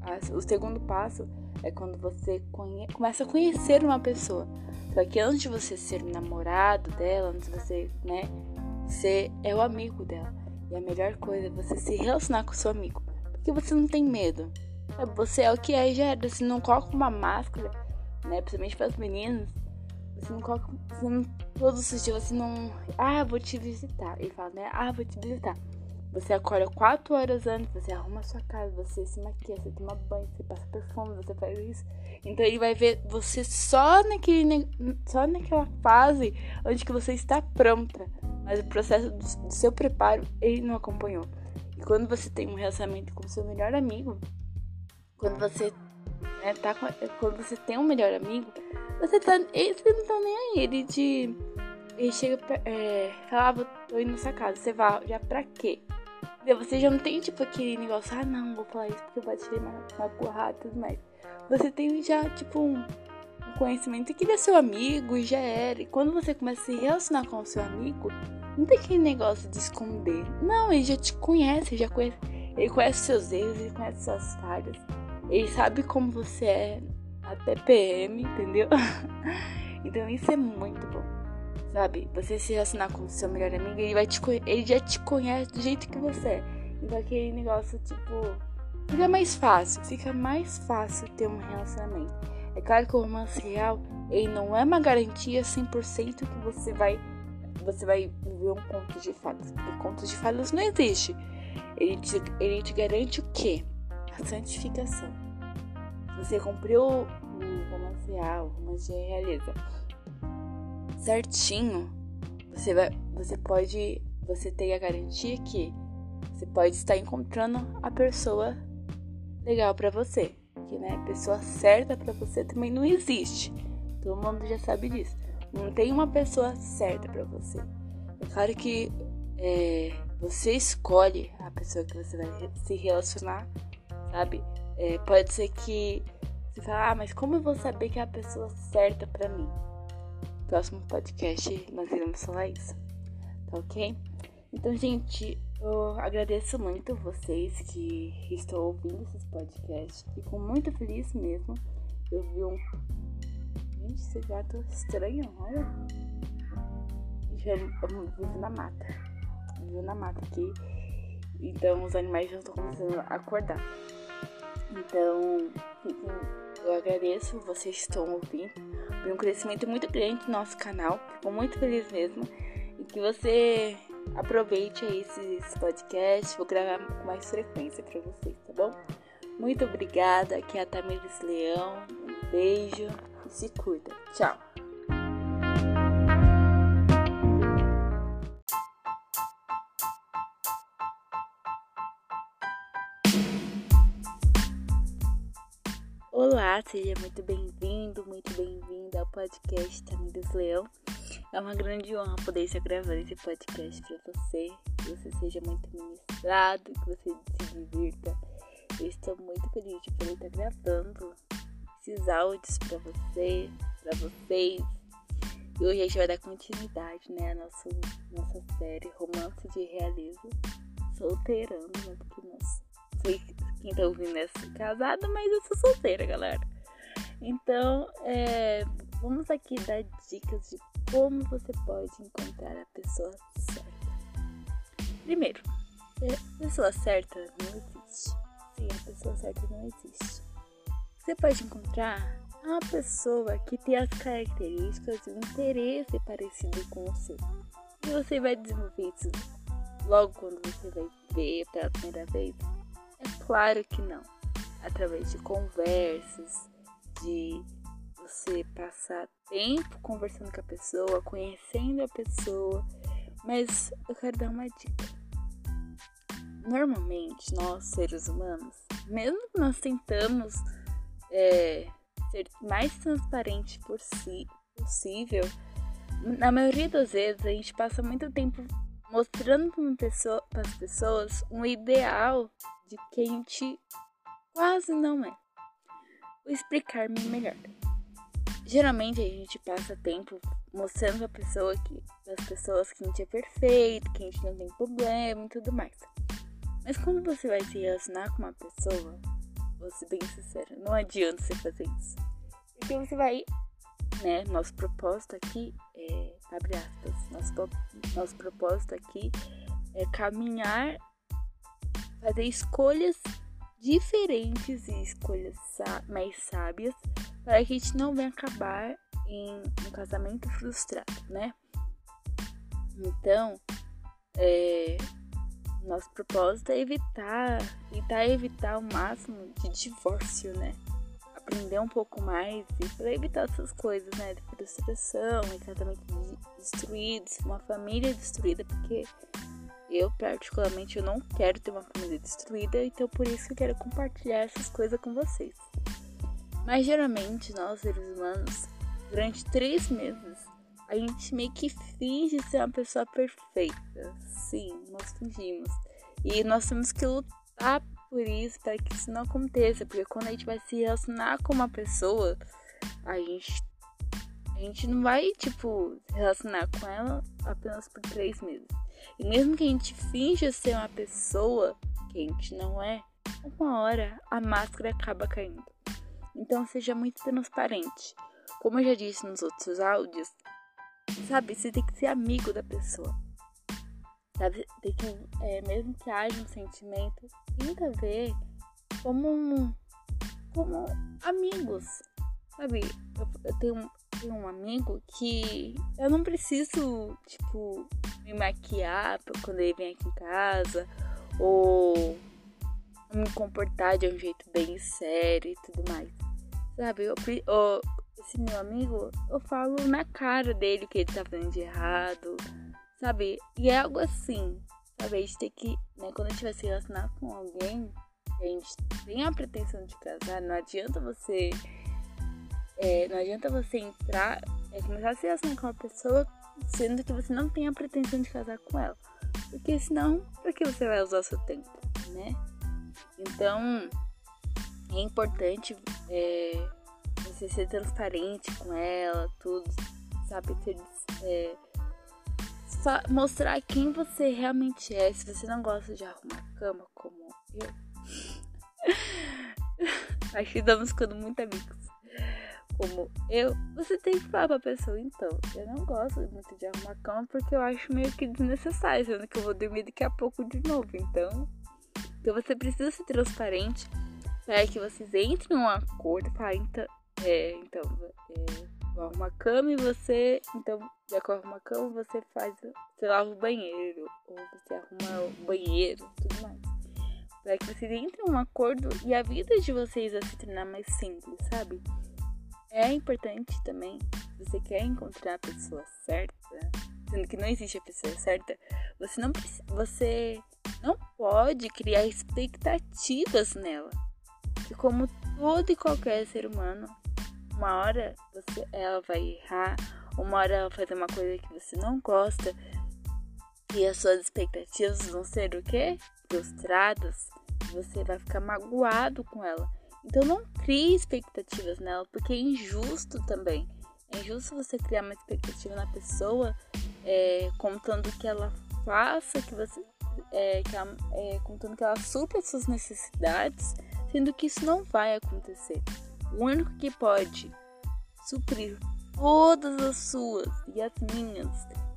a, o segundo passo é quando você conhe, começa a conhecer uma pessoa. Só que antes de você ser namorado dela, antes de você, né, você é o amigo dela. E a melhor coisa é você se relacionar com o seu amigo que você não tem medo. É, você é o que é e já era. Você não coloca uma máscara, né? Principalmente para as meninas. Você não coloca. Você não, todos os dias você não. Ah, vou te visitar. Ele fala, né? Ah, vou te visitar. Você acorda 4 horas antes, você arruma sua casa, você se maquia, você toma banho, você passa perfume, você faz isso. Então ele vai ver você só naquele só naquela fase onde que você está pronta. Mas o processo do, do seu preparo ele não acompanhou quando você tem um relacionamento com seu melhor amigo, quando você né, tá com, quando você tem um melhor amigo, você tá, ele não tá nem aí, ele te ele chega é, fala, ah, tô indo na sua casa, você vai, já pra quê? Você já não tem tipo aquele negócio, ah não, vou falar isso porque pode ser magoado e tudo mais. Você tem já tipo um, um conhecimento que ele é seu amigo e já era. E quando você começa a se relacionar com o seu amigo, não tem aquele negócio de esconder. Não, ele já te conhece, já conhece. Ele conhece seus erros, ele conhece suas falhas. Ele sabe como você é até PM, entendeu? então isso é muito bom. Sabe? Você se relacionar com o seu melhor amigo, ele vai te ele já te conhece do jeito que você é. Então aquele negócio, tipo, fica mais fácil, fica mais fácil ter um relacionamento. É claro que o romance real, ele não é uma garantia 100% que você vai você vai viver um conto de fadas. Porque contos de fadas não existe. Ele te, ele te garante o quê? A santificação. Você cumpriu o romance real, o romance de realeza certinho, você vai, você pode, você tem a garantia que você pode estar encontrando a pessoa legal para você, que né, pessoa certa para você também não existe. Todo mundo já sabe disso. Não tem uma pessoa certa para você. É claro que é, você escolhe a pessoa que você vai se relacionar, sabe? É, pode ser que você fale, ah, mas como eu vou saber que é a pessoa certa para mim? Próximo podcast nós iremos falar isso, tá ok? Então, gente, eu agradeço muito vocês que estão ouvindo esses podcasts. Fico muito feliz mesmo. Eu vi um. Gente, esse gato estranho, olha. Já vivo na mata. Vivo na mata aqui. Então os animais já estão começando a acordar. Então, eu agradeço vocês estão ouvindo por um crescimento muito grande no nosso canal. Fico muito feliz mesmo. E que você aproveite esses podcasts. Vou gravar com mais frequência para vocês, tá bom? Muito obrigada. Aqui é a Tamires Leão. Um beijo e se cuida. Tchau. Olá, seja muito bem-vindo, muito bem-vinda ao podcast Tamires Leão. É uma grande honra poder estar gravando esse podcast para você, que você seja muito ministrado, que você se divirta. Eu estou muito feliz de poder estar gravando esses áudios para você, para vocês. E hoje a gente vai dar continuidade, né, à nossa, nossa série Romance de Realismo, solteirando, né, porque nós quem tá ouvindo é casado, mas eu sou solteira, galera. Então, é, vamos aqui dar dicas de como você pode encontrar a pessoa certa. Primeiro, a pessoa certa não existe. Sim, a pessoa certa não existe. Você pode encontrar uma pessoa que tem as características e o interesse parecido com o seu. E você vai desenvolver isso logo quando você vai ver pela primeira vez é claro que não. Através de conversas, de você passar tempo conversando com a pessoa, conhecendo a pessoa. Mas eu quero dar uma dica. Normalmente, nós seres humanos, mesmo que nós tentamos é, ser mais transparente por si, possível, na maioria das vezes a gente passa muito tempo mostrando para as pessoas um ideal de que a gente quase não é. Vou explicar-me melhor. Geralmente a gente passa tempo mostrando a pessoa que as pessoas que a gente é perfeito, que a gente não tem problema e tudo mais. Mas quando você vai se relacionar com uma pessoa, vou ser bem sincera, não adianta você fazer isso. Porque você vai, né, nosso propósito aqui é, abre aspas, nosso, nosso propósito aqui é caminhar fazer escolhas diferentes e escolhas mais sábias para que a gente não venha acabar em um casamento frustrado, né? Então, é, nosso propósito é evitar, tentar evitar o máximo de divórcio, né? Aprender um pouco mais e para evitar essas coisas, né? De frustração, e casamento destruído, uma família destruída, porque eu, particularmente, eu não quero ter uma família destruída, então por isso eu quero compartilhar essas coisas com vocês. Mas geralmente, nós seres humanos, durante três meses, a gente meio que finge ser uma pessoa perfeita. Sim, nós fingimos. E nós temos que lutar por isso, para que isso não aconteça. Porque quando a gente vai se relacionar com uma pessoa, a gente, a gente não vai, tipo, se relacionar com ela apenas por três meses. E mesmo que a gente finja ser uma pessoa que a gente não é, uma hora a máscara acaba caindo. Então seja muito transparente. Como eu já disse nos outros áudios, sabe, você tem que ser amigo da pessoa. Sabe, tem que, é, mesmo que haja um sentimento, tenta ver como, como amigos. Sabe, eu, tenho, tenho um amigo que eu não preciso, tipo, me maquiar quando ele vem aqui em casa, ou me comportar de um jeito bem sério e tudo mais. Sabe, eu, eu, esse meu amigo, eu falo na cara dele que ele tá fazendo de errado, sabe? E é algo assim, sabe? A gente tem que, né, quando a gente vai se relacionar com alguém, a gente tem a pretensão de casar, não adianta você. É, não adianta você entrar, é, começar a se relacionar com uma pessoa sendo que você não tem a pretensão de casar com ela. Porque senão, pra que você vai usar seu tempo, né? Então, é importante é, você ser transparente com ela, tudo, sabe? Ter, é, mostrar quem você realmente é. Se você não gosta de arrumar cama, como eu, acho que estamos ficando muito amigos. Como eu, você tem que falar pra pessoa, então, eu não gosto muito de arrumar cama porque eu acho meio que desnecessário, sendo que eu vou dormir daqui a pouco de novo, então. Então você precisa ser transparente para que vocês entrem em um acordo, para então, é, então, é, eu arrumo a cama e você, então, já que eu arrumo a cama, você faz, você lava o banheiro, ou você arruma o banheiro, tudo mais. Para que vocês entrem em um acordo e a vida de vocês vai se tornar mais simples, sabe? É importante também, se você quer encontrar a pessoa certa, sendo que não existe a pessoa certa, você não, você não pode criar expectativas nela. E como todo e qualquer ser humano, uma hora você, ela vai errar, uma hora ela vai fazer uma coisa que você não gosta e as suas expectativas vão ser o quê? Frustradas. Você vai ficar magoado com ela. Então não crie expectativas nela, porque é injusto também. É injusto você criar uma expectativa na pessoa, é, contando que ela faça, que você. É, que ela, é, contando que ela supra as suas necessidades, sendo que isso não vai acontecer. O único que pode suprir todas as suas e as minhas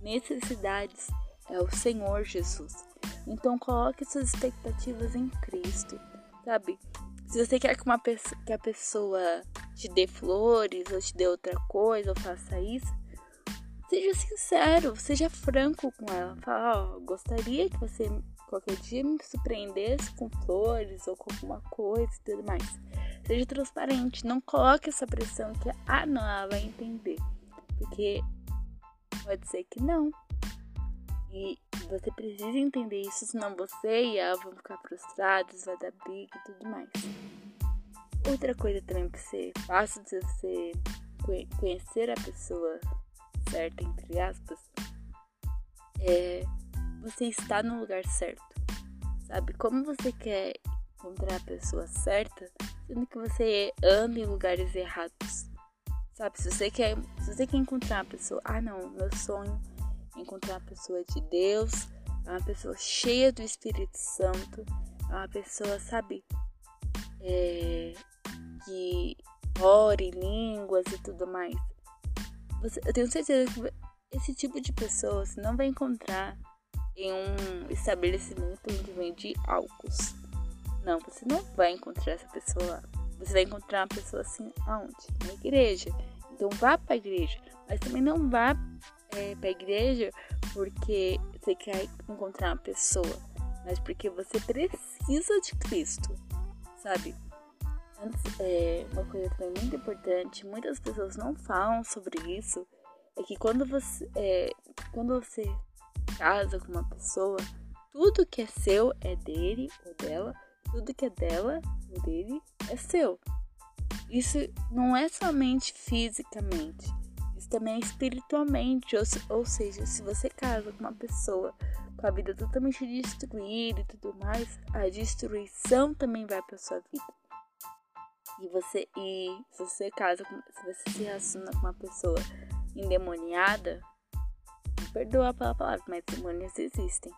necessidades é o Senhor Jesus. Então coloque suas expectativas em Cristo, sabe? Se você quer que, uma pessoa, que a pessoa te dê flores ou te dê outra coisa ou faça isso, seja sincero, seja franco com ela. Fala, ó, gostaria que você qualquer dia me surpreendesse com flores ou com alguma coisa e tudo mais. Seja transparente, não coloque essa pressão que, ah, não, ela vai entender. Porque pode ser que não. E você precisa entender isso, senão você e ela vão ficar frustrados, vai dar briga e tudo mais. Outra coisa também que você fácil de você conhecer a pessoa certa, entre aspas, é você estar no lugar certo. Sabe? Como você quer encontrar a pessoa certa, sendo que você anda em lugares errados. Sabe? Se você quer, se você quer encontrar a pessoa, ah não, meu sonho encontrar uma pessoa de Deus, é uma pessoa cheia do Espírito Santo, é uma pessoa, sabe, é, que ore línguas e tudo mais. Você, eu tenho certeza que esse tipo de pessoa você não vai encontrar em um estabelecimento onde vende álcools. Não, você não vai encontrar essa pessoa lá. Você vai encontrar uma pessoa assim aonde? Na igreja. Então vá para a igreja, mas também não vá é, para a igreja porque você quer encontrar uma pessoa, mas porque você precisa de Cristo, sabe? Antes, é, uma coisa também muito importante, muitas pessoas não falam sobre isso, é que quando você, é, quando você casa com uma pessoa, tudo que é seu é dele ou dela, tudo que é dela ou dele é seu. Isso não é somente fisicamente, também é espiritualmente, ou, ou seja, se você casa com uma pessoa com a vida totalmente destruída e tudo mais, a destruição também vai para sua vida. E você e se você casa com, se você se relaciona com uma pessoa endemoniada, perdoa pela palavra, mas demônios existem.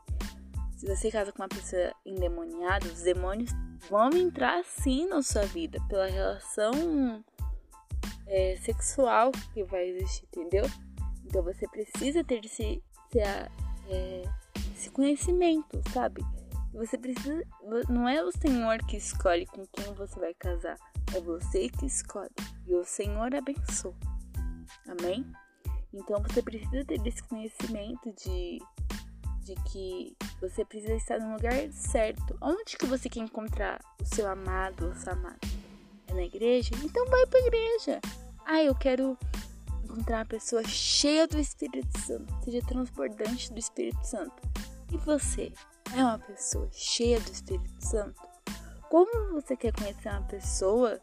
Se você casa com uma pessoa endemoniada, os demônios vão entrar sim na sua vida pela relação é, sexual que vai existir, entendeu? Então você precisa ter esse, é, esse conhecimento, sabe? Você precisa. Não é o Senhor que escolhe com quem você vai casar. É você que escolhe. E o Senhor abençoa. Amém? Então você precisa ter esse conhecimento de, de que você precisa estar no lugar certo. Onde que você quer encontrar o seu amado ou sua amada? É na igreja? Então vai pra igreja. Ah, eu quero encontrar uma pessoa cheia do Espírito Santo, seja transbordante do Espírito Santo. E você é uma pessoa cheia do Espírito Santo? Como você quer conhecer uma pessoa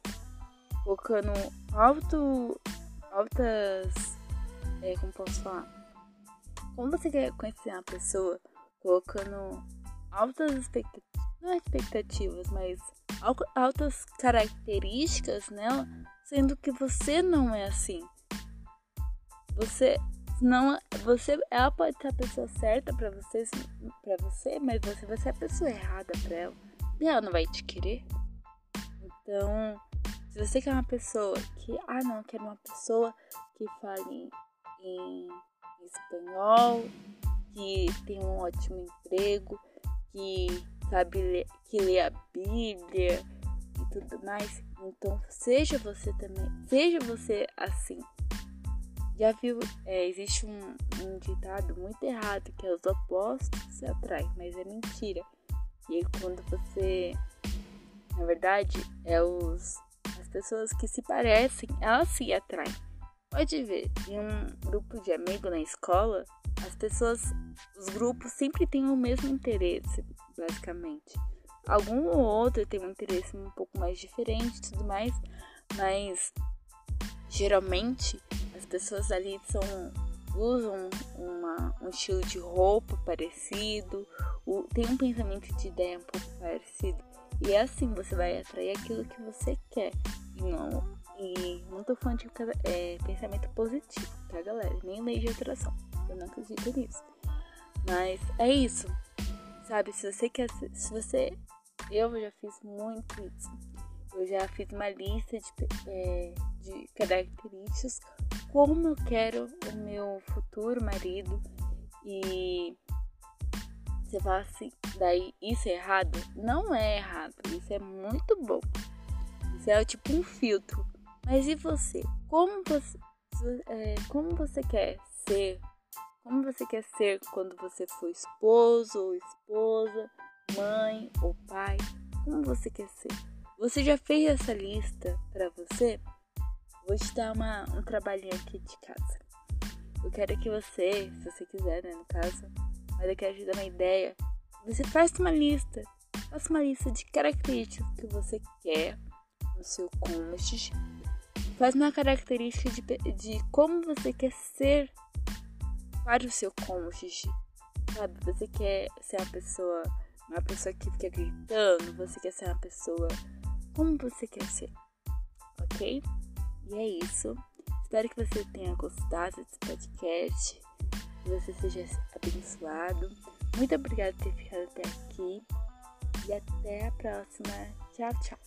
colocando alto, altas. É, como posso falar? Como você quer conhecer uma pessoa colocando altas expectativas? Não expectativas, mas altas características nela, sendo que você não é assim. Você não, você, ela pode ser a pessoa certa para você, para você, mas você vai ser a pessoa errada para ela. E ela não vai te querer. Então, se você quer uma pessoa que, ah, não, quero uma pessoa que fale em espanhol, que tem um ótimo emprego, que sabe que lê a Bíblia e tudo mais. Então, seja você também, seja você assim. Já viu, é, existe um, um, ditado muito errado que é os opostos se atraem, mas é mentira. E quando você, na verdade, é os as pessoas que se parecem, elas se atraem. Pode ver, em um grupo de amigos na escola, as pessoas, os grupos sempre têm o mesmo interesse, basicamente. Algum ou outro tem um interesse um pouco mais diferente e tudo mais, mas geralmente as pessoas ali são usam uma, um estilo de roupa parecido, tem um pensamento de ideia um pouco parecido. E é assim você vai atrair aquilo que você quer. E não, e não tô falando de é, pensamento positivo, tá galera? Nem lei de atração. Eu não acredito nisso. Mas é isso. Sabe, se você quer. Se você. Eu já fiz muito isso. Eu já fiz uma lista de, é, de características como eu quero o meu futuro marido e você fala assim, daí isso é errado? Não é errado, isso é muito bom. Isso é tipo um filtro. Mas e você? Como você, é, como você quer ser? Como você quer ser quando você for esposo ou esposa, mãe ou pai? Como você quer ser? Você já fez essa lista para você? Vou te dar uma, um trabalhinho aqui de casa. Eu quero que você, se você quiser, né, no caso, mas eu quero te dar uma ideia. Você faz uma lista. Faça uma lista de características que você quer no seu cônjuge. Faz uma característica de, de como você quer ser para o seu cônjuge. Sabe? Você quer ser uma pessoa, uma pessoa que fica gritando, você quer ser uma pessoa como você quer ser. Ok? E é isso. Espero que você tenha gostado desse podcast. Que você seja abençoado. Muito obrigada por ter ficado até aqui. E até a próxima. Tchau, tchau.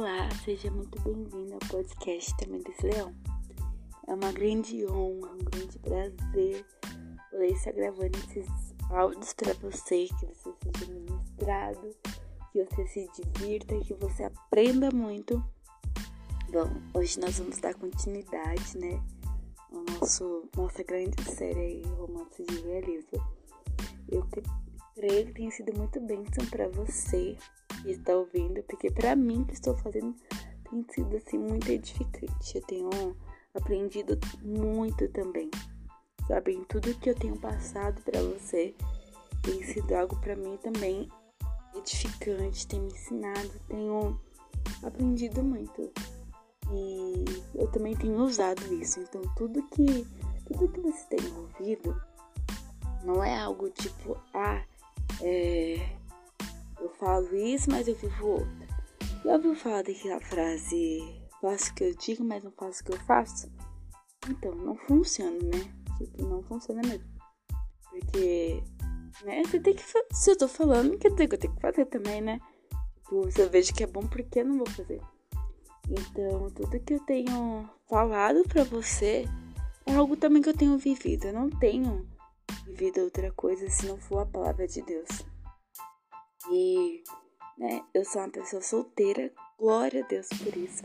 Olá, seja muito bem-vindo ao podcast Também desse Leão. É uma grande honra, um grande prazer poder estar gravando esses áudios para você, que você seja ministrado, que você se divirta, que você aprenda muito. Bom, hoje nós vamos dar continuidade, né? Ao nosso, nossa grande série aí, Romance de Realismo. Eu creio que tem sido muito bênção para você que está ouvindo, porque para mim que estou fazendo tem sido assim muito edificante. Eu tenho aprendido muito também. Sabe, tudo que eu tenho passado para você tem sido algo para mim também edificante, tem me ensinado, tenho aprendido muito. E eu também tenho usado isso. Então tudo que tudo que você tem ouvido não é algo tipo, ah, é, eu falo isso, mas eu vivo outra. Já ouviu falar daquela frase faço o que eu digo, mas não faço o que eu faço. Então, não funciona, né? Tipo, não funciona mesmo. Porque né? Você tem que Se eu tô falando, que eu tenho que fazer também, né? Tipo, se eu vejo que é bom, por que eu não vou fazer? Então, tudo que eu tenho falado para você é algo também que eu tenho vivido. Eu não tenho vivido outra coisa se não for a palavra de Deus. E, né, eu sou uma pessoa solteira, glória a Deus por isso.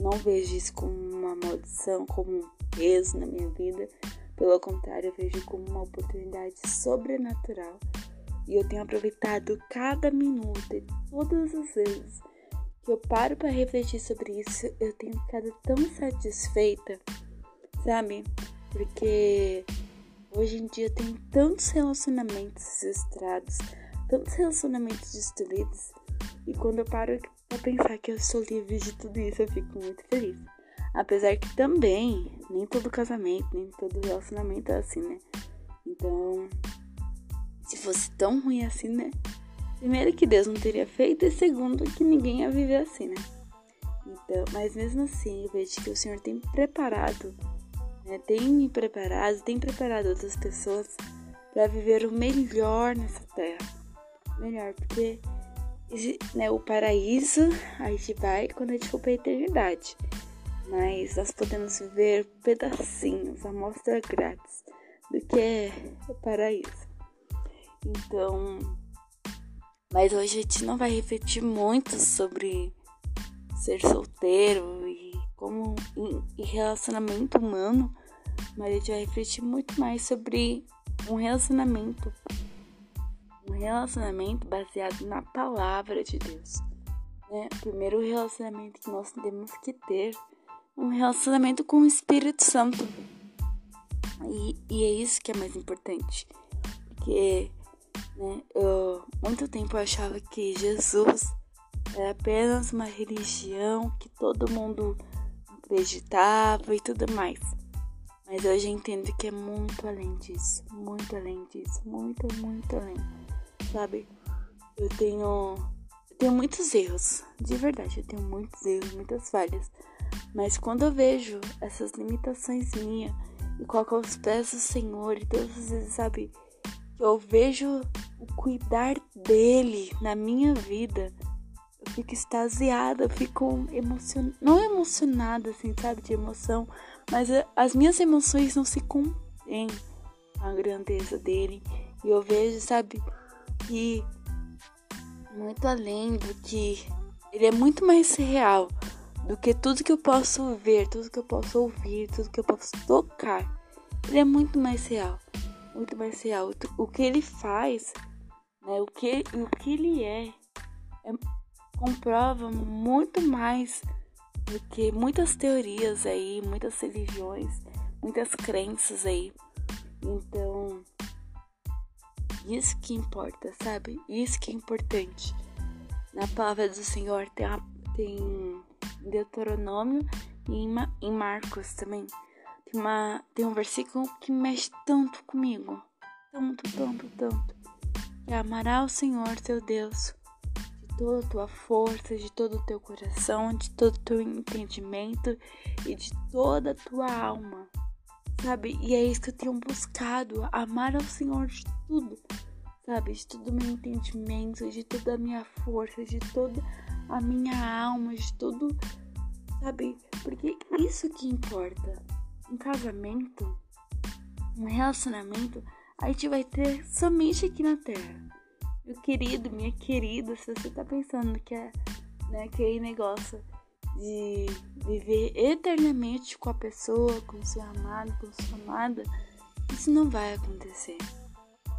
Não vejo isso como uma maldição, como um peso na minha vida. Pelo contrário, eu vejo como uma oportunidade sobrenatural. E eu tenho aproveitado cada minuto e todas as vezes que eu paro para refletir sobre isso, eu tenho ficado tão satisfeita, sabe? Porque hoje em dia tem tantos relacionamentos frustrados, tantos relacionamentos destruídos, e quando eu paro para pensar que eu sou livre de tudo isso, eu fico muito feliz. Apesar que também, nem todo casamento, nem todo relacionamento é assim, né? Então, se fosse tão ruim assim, né? Primeiro que Deus não teria feito e segundo que ninguém ia viver assim, né? Então, mas mesmo assim, eu vejo que o Senhor tem preparado, né? Tem me preparado, tem preparado outras pessoas para viver o melhor nessa terra. Melhor, porque né, o paraíso a gente vai quando a gente for para a eternidade. Mas nós podemos viver pedacinhos, amostra grátis do que é o paraíso. Então, mas hoje a gente não vai refletir muito sobre ser solteiro e como e relacionamento humano, mas a gente vai refletir muito mais sobre um relacionamento, um relacionamento baseado na palavra de Deus. Né? O primeiro relacionamento que nós temos que ter um relacionamento com o Espírito Santo. E, e é isso que é mais importante. Porque né? Eu, muito tempo eu achava que Jesus era apenas uma religião que todo mundo acreditava e tudo mais. Mas hoje eu entendo que é muito além disso, muito além disso, muito, muito além. Sabe? Eu tenho eu tenho muitos erros, de verdade, eu tenho muitos erros, muitas falhas. Mas quando eu vejo essas limitações minhas e coloco aos pés do Senhor e todas as vezes, sabe, eu vejo o cuidar dele na minha vida, eu fico extasiada, eu fico emocionada, não emocionada assim, sabe, de emoção, mas as minhas emoções não se contêm com a grandeza dele. E eu vejo, sabe, que muito além do que ele é muito mais real do que tudo que eu posso ver, tudo que eu posso ouvir, tudo que eu posso tocar. Ele é muito mais real muito mais real. O que ele faz, né, o, que, o que ele é, é, comprova muito mais do que muitas teorias aí, muitas religiões, muitas crenças aí. Então, isso que importa, sabe? Isso que é importante. Na palavra do Senhor tem, tem Deuteronômio e em, em Marcos também tem, uma, tem um versículo que mexe tanto comigo. Tanto, tanto, tanto. É amará o Senhor teu Deus de toda a tua força, de todo o teu coração, de todo o teu entendimento e de toda a tua alma. Sabe? E é isso que eu tenho buscado. Amar ao Senhor de tudo. Sabe? De todo o meu entendimento, de toda a minha força, de toda a minha alma, de tudo. Sabe? Porque isso que importa um casamento, um relacionamento, a gente vai ter somente aqui na Terra. Meu querido, minha querida, se você tá pensando que é né, aquele negócio de viver eternamente com a pessoa, com o seu amado, com sua amada, isso não vai acontecer.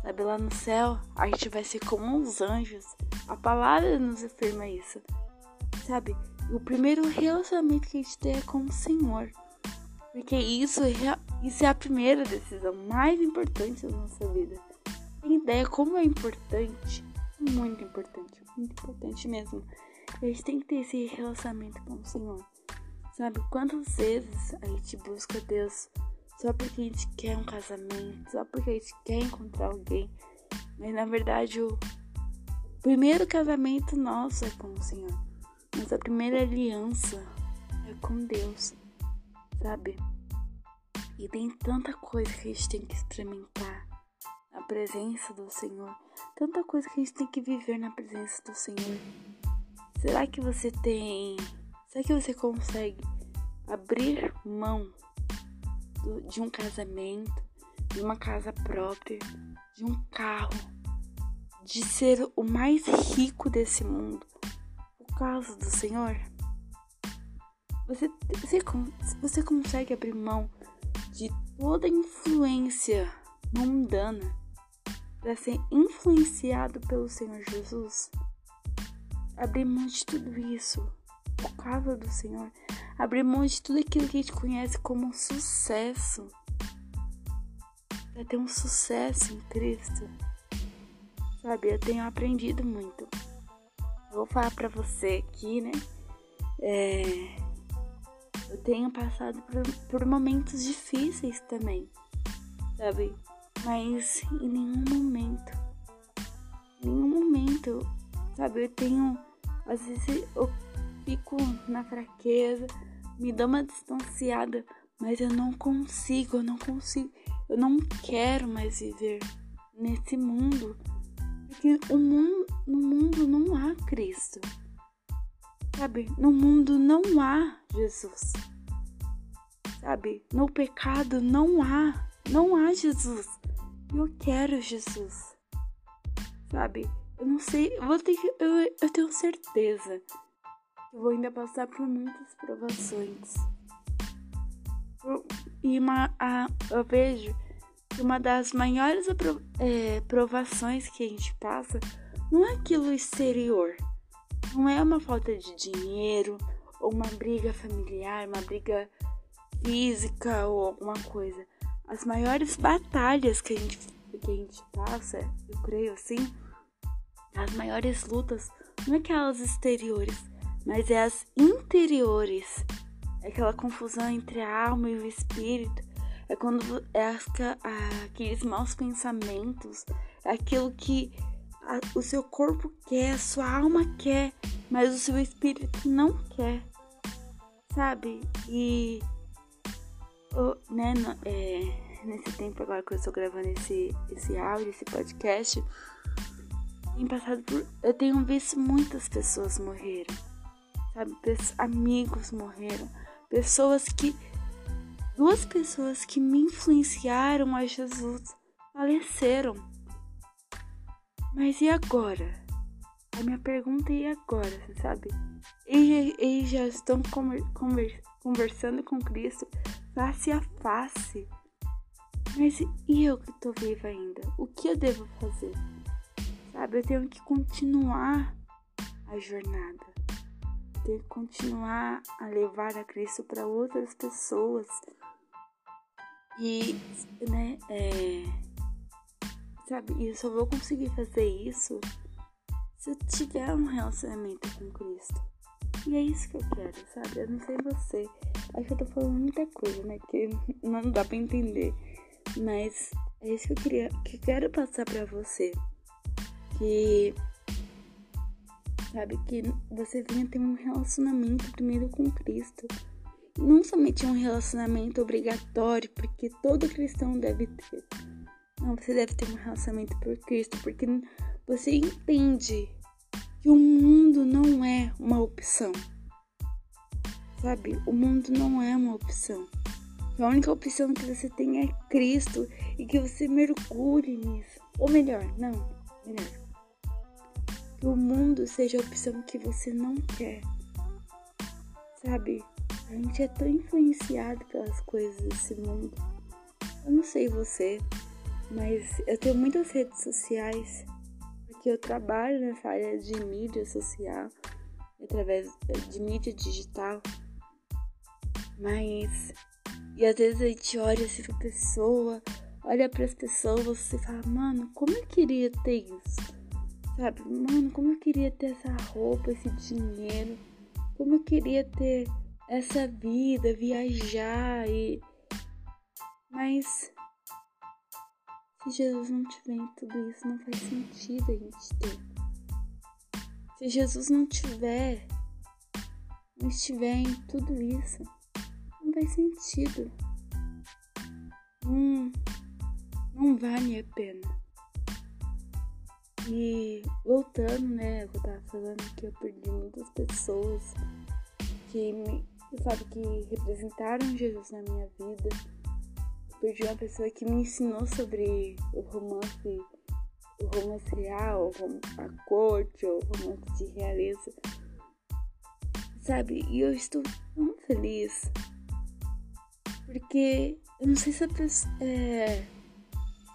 Sabe, lá no céu, a gente vai ser como os anjos. A palavra nos afirma isso. Sabe, o primeiro relacionamento que a gente tem é com o Senhor. Porque isso, isso é a primeira decisão mais importante da nossa vida. Ideia como é importante? Muito importante, muito importante mesmo. A gente tem que ter esse relacionamento com o Senhor. Sabe quantas vezes a gente busca Deus só porque a gente quer um casamento, só porque a gente quer encontrar alguém. Mas na verdade o primeiro casamento nosso é com o Senhor. Nossa primeira aliança é com Deus sabe? E tem tanta coisa que a gente tem que experimentar na presença do Senhor, tanta coisa que a gente tem que viver na presença do Senhor. Será que você tem. Será que você consegue abrir mão do, de um casamento, de uma casa própria, de um carro, de ser o mais rico desse mundo por causa do Senhor? Você, você, você consegue abrir mão de toda influência mundana para ser influenciado pelo Senhor Jesus? Abrir mão de tudo isso por causa do Senhor? Abrir mão de tudo aquilo que a gente conhece como sucesso para ter um sucesso em Cristo? Sabe, eu tenho aprendido muito. Vou falar para você aqui, né? É, eu tenho passado por, por momentos difíceis também, sabe? Mas em nenhum momento, em nenhum momento, sabe? Eu tenho, às vezes eu fico na fraqueza, me dou uma distanciada, mas eu não consigo, eu não consigo, eu não quero mais viver nesse mundo, porque o mundo, no mundo não há Cristo. Sabe? No mundo não há Jesus. Sabe? No pecado não há, não há Jesus. Eu quero Jesus. Sabe? Eu não sei, eu vou ter que, eu, eu tenho certeza que vou ainda passar por muitas provações. E uma, a, eu vejo que uma das maiores é, provações que a gente passa não é aquilo exterior não é uma falta de dinheiro ou uma briga familiar, uma briga física ou alguma coisa. As maiores batalhas que a gente, que a gente passa, eu creio assim, as maiores lutas, não é aquelas exteriores, mas é as interiores. É aquela confusão entre a alma e o espírito. É quando é aqueles maus pensamentos, é aquilo que a, o seu corpo quer, a sua alma quer, mas o seu espírito não quer, sabe? E né, no, é, nesse tempo agora que eu estou gravando esse, esse áudio, esse podcast, tem passado. Eu tenho visto muitas pessoas morreram, sabe? amigos morreram, pessoas que. Duas pessoas que me influenciaram a Jesus faleceram mas e agora? A minha pergunta é e agora, sabe? Eles, eles já estão conver, conver, conversando com Cristo face a face. Mas e eu que estou viva ainda? O que eu devo fazer? Sabe, eu tenho que continuar a jornada. Tenho que continuar a levar a Cristo para outras pessoas. E, né, é sabe? Eu só vou conseguir fazer isso se eu tiver um relacionamento com Cristo. E é isso que eu quero, sabe? Eu não sei você. Acho que eu tô falando muita coisa, né? Que não dá pra entender. Mas é isso que eu queria, que eu quero passar pra você. Que, sabe, que você venha ter um relacionamento primeiro com Cristo. Não somente um relacionamento obrigatório, porque todo cristão deve ter não, você deve ter um relacionamento por Cristo, porque você entende que o mundo não é uma opção. Sabe? O mundo não é uma opção. A única opção que você tem é Cristo e que você mergulhe nisso. Ou melhor, não, melhor. Que o mundo seja a opção que você não quer. Sabe? A gente é tão influenciado pelas coisas desse mundo. Eu não sei você, mas eu tenho muitas redes sociais, porque eu trabalho nessa área de mídia social, através de mídia digital. Mas. E às vezes a gente olha assim pra pessoa, olha para as pessoas e fala, mano, como eu queria ter isso? Sabe? Mano, como eu queria ter essa roupa, esse dinheiro, como eu queria ter essa vida, viajar e. Mas se Jesus não tiver em tudo isso, não faz sentido a gente ter. Se Jesus não tiver, não estiver em tudo isso, não faz sentido. Hum, não vale a pena. E voltando, né, eu tava falando que eu perdi muitas pessoas que me, sabe, que representaram Jesus na minha vida. Perdi uma pessoa que me ensinou sobre o romance, o romance real, a corte, o romance de realeza. Sabe, e eu estou tão feliz. Porque eu não sei se a pessoa. É,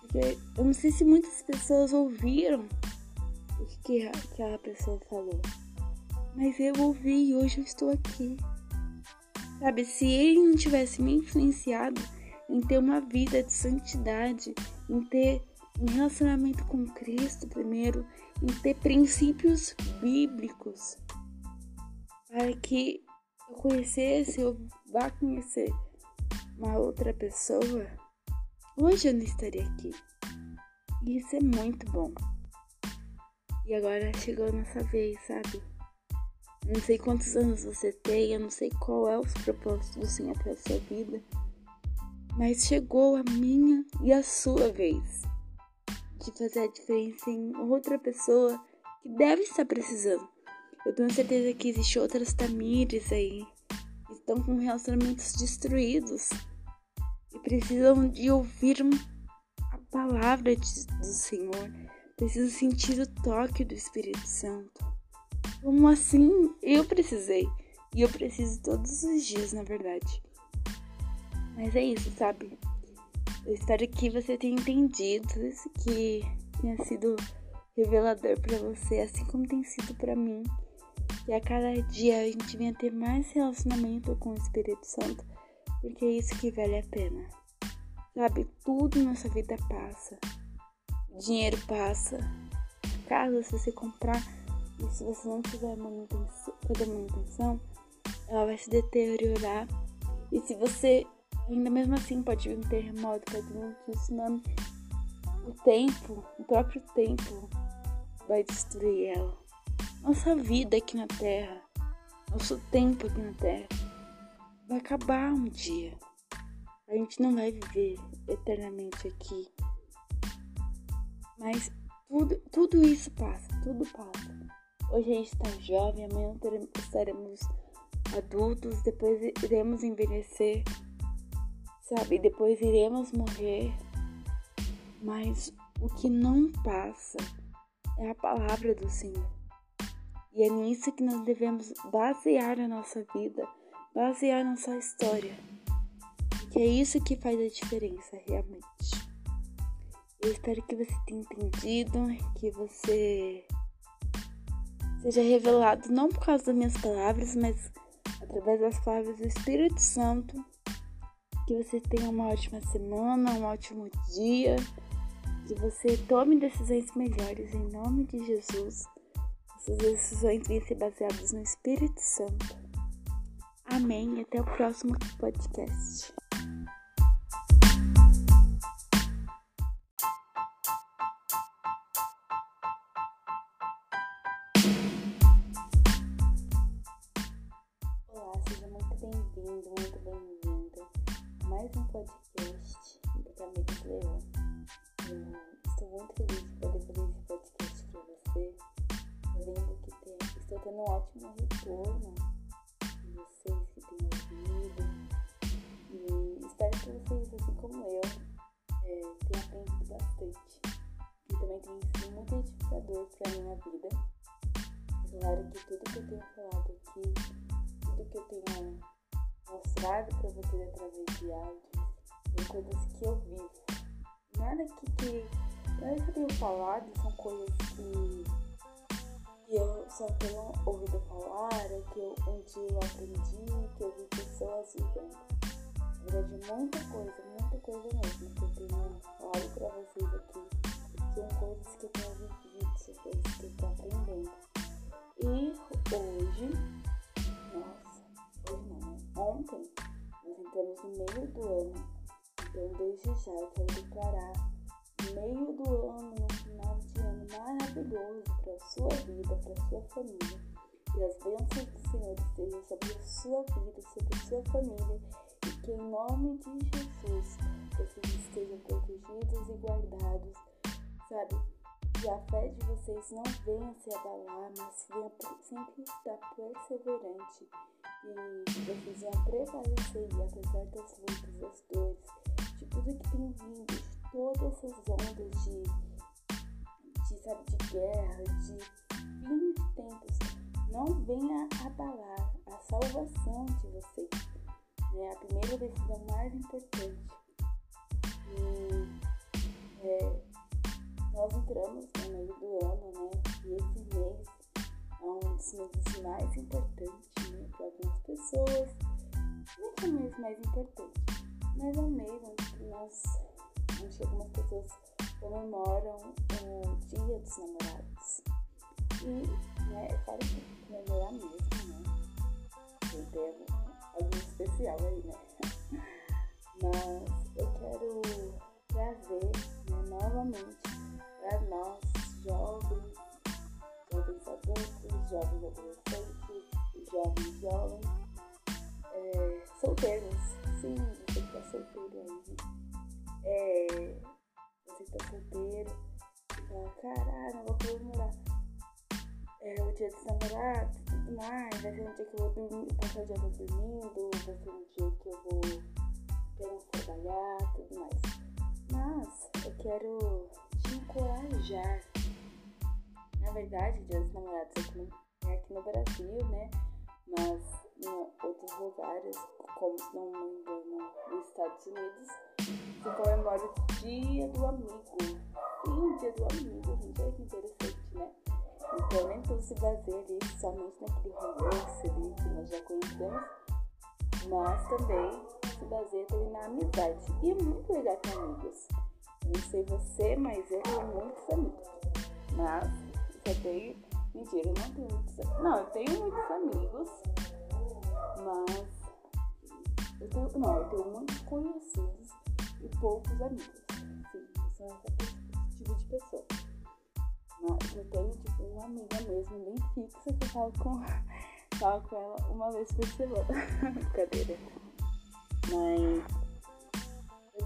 porque eu não sei se muitas pessoas ouviram o que aquela pessoa falou. Mas eu ouvi e hoje eu estou aqui. Sabe, se ele não tivesse me influenciado em ter uma vida de santidade, em ter um relacionamento com Cristo primeiro, em ter princípios bíblicos, para que eu conhecesse, eu vá conhecer uma outra pessoa, hoje eu não estaria aqui. E isso é muito bom. E agora chegou a nossa vez, sabe? Não sei quantos anos você tem, eu não sei qual é os propósitos do Senhor para a sua vida, mas chegou a minha e a sua vez de fazer a diferença em outra pessoa que deve estar precisando. Eu tenho certeza que existem outras Tamires aí que estão com relacionamentos destruídos e precisam de ouvir a palavra de, do Senhor Preciso sentir o toque do Espírito Santo. Como assim? Eu precisei. E eu preciso todos os dias, na verdade. Mas é isso, sabe? Eu espero que você tenha entendido, que tenha sido revelador para você, assim como tem sido para mim. Que a cada dia a gente venha ter mais relacionamento com o Espírito Santo, porque é isso que vale a pena. Sabe, tudo na nossa vida passa dinheiro passa. Casa, se você comprar e se você não tiver manutenção, manutenção, ela vai se deteriorar. E se você, ainda mesmo assim, pode vir um terremoto, pode vir um tsunami, o tempo, o próprio tempo vai destruir ela. Nossa vida aqui na Terra, nosso tempo aqui na Terra, vai acabar um dia. A gente não vai viver eternamente aqui. Mas tudo, tudo isso passa, tudo passa. Hoje a gente está jovem, amanhã estaremos adultos, depois iremos envelhecer, sabe? Depois iremos morrer. Mas o que não passa é a palavra do Senhor. E é nisso que nós devemos basear a nossa vida, basear a nossa história. Que é isso que faz a diferença realmente. Eu espero que você tenha entendido, que você seja revelado não por causa das minhas palavras, mas através das palavras do Espírito Santo. Que você tenha uma ótima semana, um ótimo dia, que você tome decisões melhores em nome de Jesus. Essas decisões venham ser baseadas no Espírito Santo. Amém. E até o próximo podcast. Podcast do Camilo Leão. Estou muito feliz de poder fazer esse podcast para você. Vendo que tem, estou tendo um ótimo retorno de vocês que têm ouvido. E espero que vocês, assim como eu, é, tenham aprendido bastante. E também tem sido muito edificador para a minha vida. Claro que tudo que eu tenho falado aqui, tudo que eu tenho mostrado para vocês através de áudio, são coisas que eu vivo. Nada que, que nada que eu tenho falado são coisas que, que eu só tenho ouvido falar, ou que eu, um dia eu aprendi, que eu vi pessoas vivendo. Na verdade, muita coisa, muita coisa mesmo que eu tenho falado pra vocês aqui. São coisas que eu tenho vivido, são coisas que eu tô aprendendo. E hoje, Ontem, nós entramos no meio do ano então, desde já, eu quero declarar meio do ano, um final de ano maravilhoso para a sua vida, para a sua família. Que as bênçãos do Senhor estejam sobre a sua vida, sobre a sua família. E que em nome de Jesus vocês estejam protegidos e guardados, sabe? A fé de vocês não venha se abalar, mas venha sempre estar perseverante e vocês venham prevalecer apesar das lutas, das dores, de tudo que tem vindo, de todas essas ondas de, de, sabe, de guerra, de fim de tempos, não venha abalar a salvação de vocês. Né? A primeira decisão mais importante. E, é, nós entramos no meio do ano, né? E esse mês é um dos meses mais importantes né, para algumas pessoas. Nem é o mês mais importante, mas é um mês onde nós, onde algumas pessoas comemoram o Dia dos Namorados. E, né, é claro que comemorar mesmo, né? Tem ter algo especial aí, né? Mas eu quero trazer né, novamente para nós, jovens, jovens adultos, jovens adolescentes, jovens jovens, é, solteiros. Sim, você que tá solteiro aí. É, você que tá solteiro fala, caralho, vou comemorar é, o dia dos namorados e tudo mais. Vai ser um dia que eu vou dormir, passar o dia dormindo, vai ser um dia que eu vou apenas trabalhar, tudo mais. Mas eu quero encorajar. Na verdade, Dia dos Namorados é aqui, no, é aqui no Brasil, né? Mas em outros lugares, como se não me engano, nos Estados Unidos, se comemora o Dia do Amigo. Sim, Dia do Amigo, gente. Olha que interessante, né? Então nem tudo se baseia ali somente naquele romance ali que nós já conhecemos, mas também se baseia também na amizade. E é muito legal ter amigos. Não sei você, mas eu tenho muitos amigos. Mas só tenho. Mentira, eu não tenho muitos amigos. Não, eu tenho muitos amigos, mas. Eu tenho. Não, eu tenho muitos conhecidos e poucos amigos. Sim, eu sou esse tipo de pessoa. Mas eu tenho, tipo, uma amiga mesmo, bem fixa, que eu falo com, falo com ela uma vez por semana. Brincadeira. Mas eu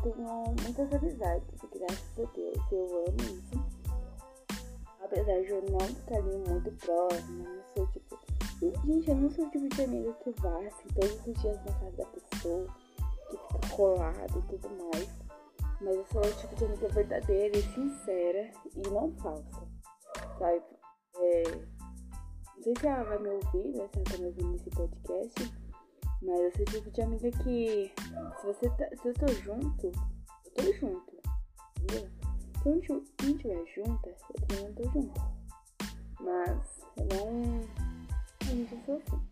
tenho muitas amizades, graças a Deus, eu amo isso. Apesar de eu não ficar ali muito próximo, eu não sou tipo. Gente, eu não sou o tipo de amiga que vá assim todos os dias na casa da pessoa, que fica colado e tudo mais. Mas eu sou o tipo de amiga verdadeira e sincera e não falsa. Sabe? É, não sei se ela vai me ouvir, né? Se ela tá me ouvindo nesse podcast. Mas o tipo de amiga que se você tá, se eu tô junto, eu tô junto. Entendeu? Se eu não estiver junta, eu também não tô junto. Mas eu não. A gente sou assim.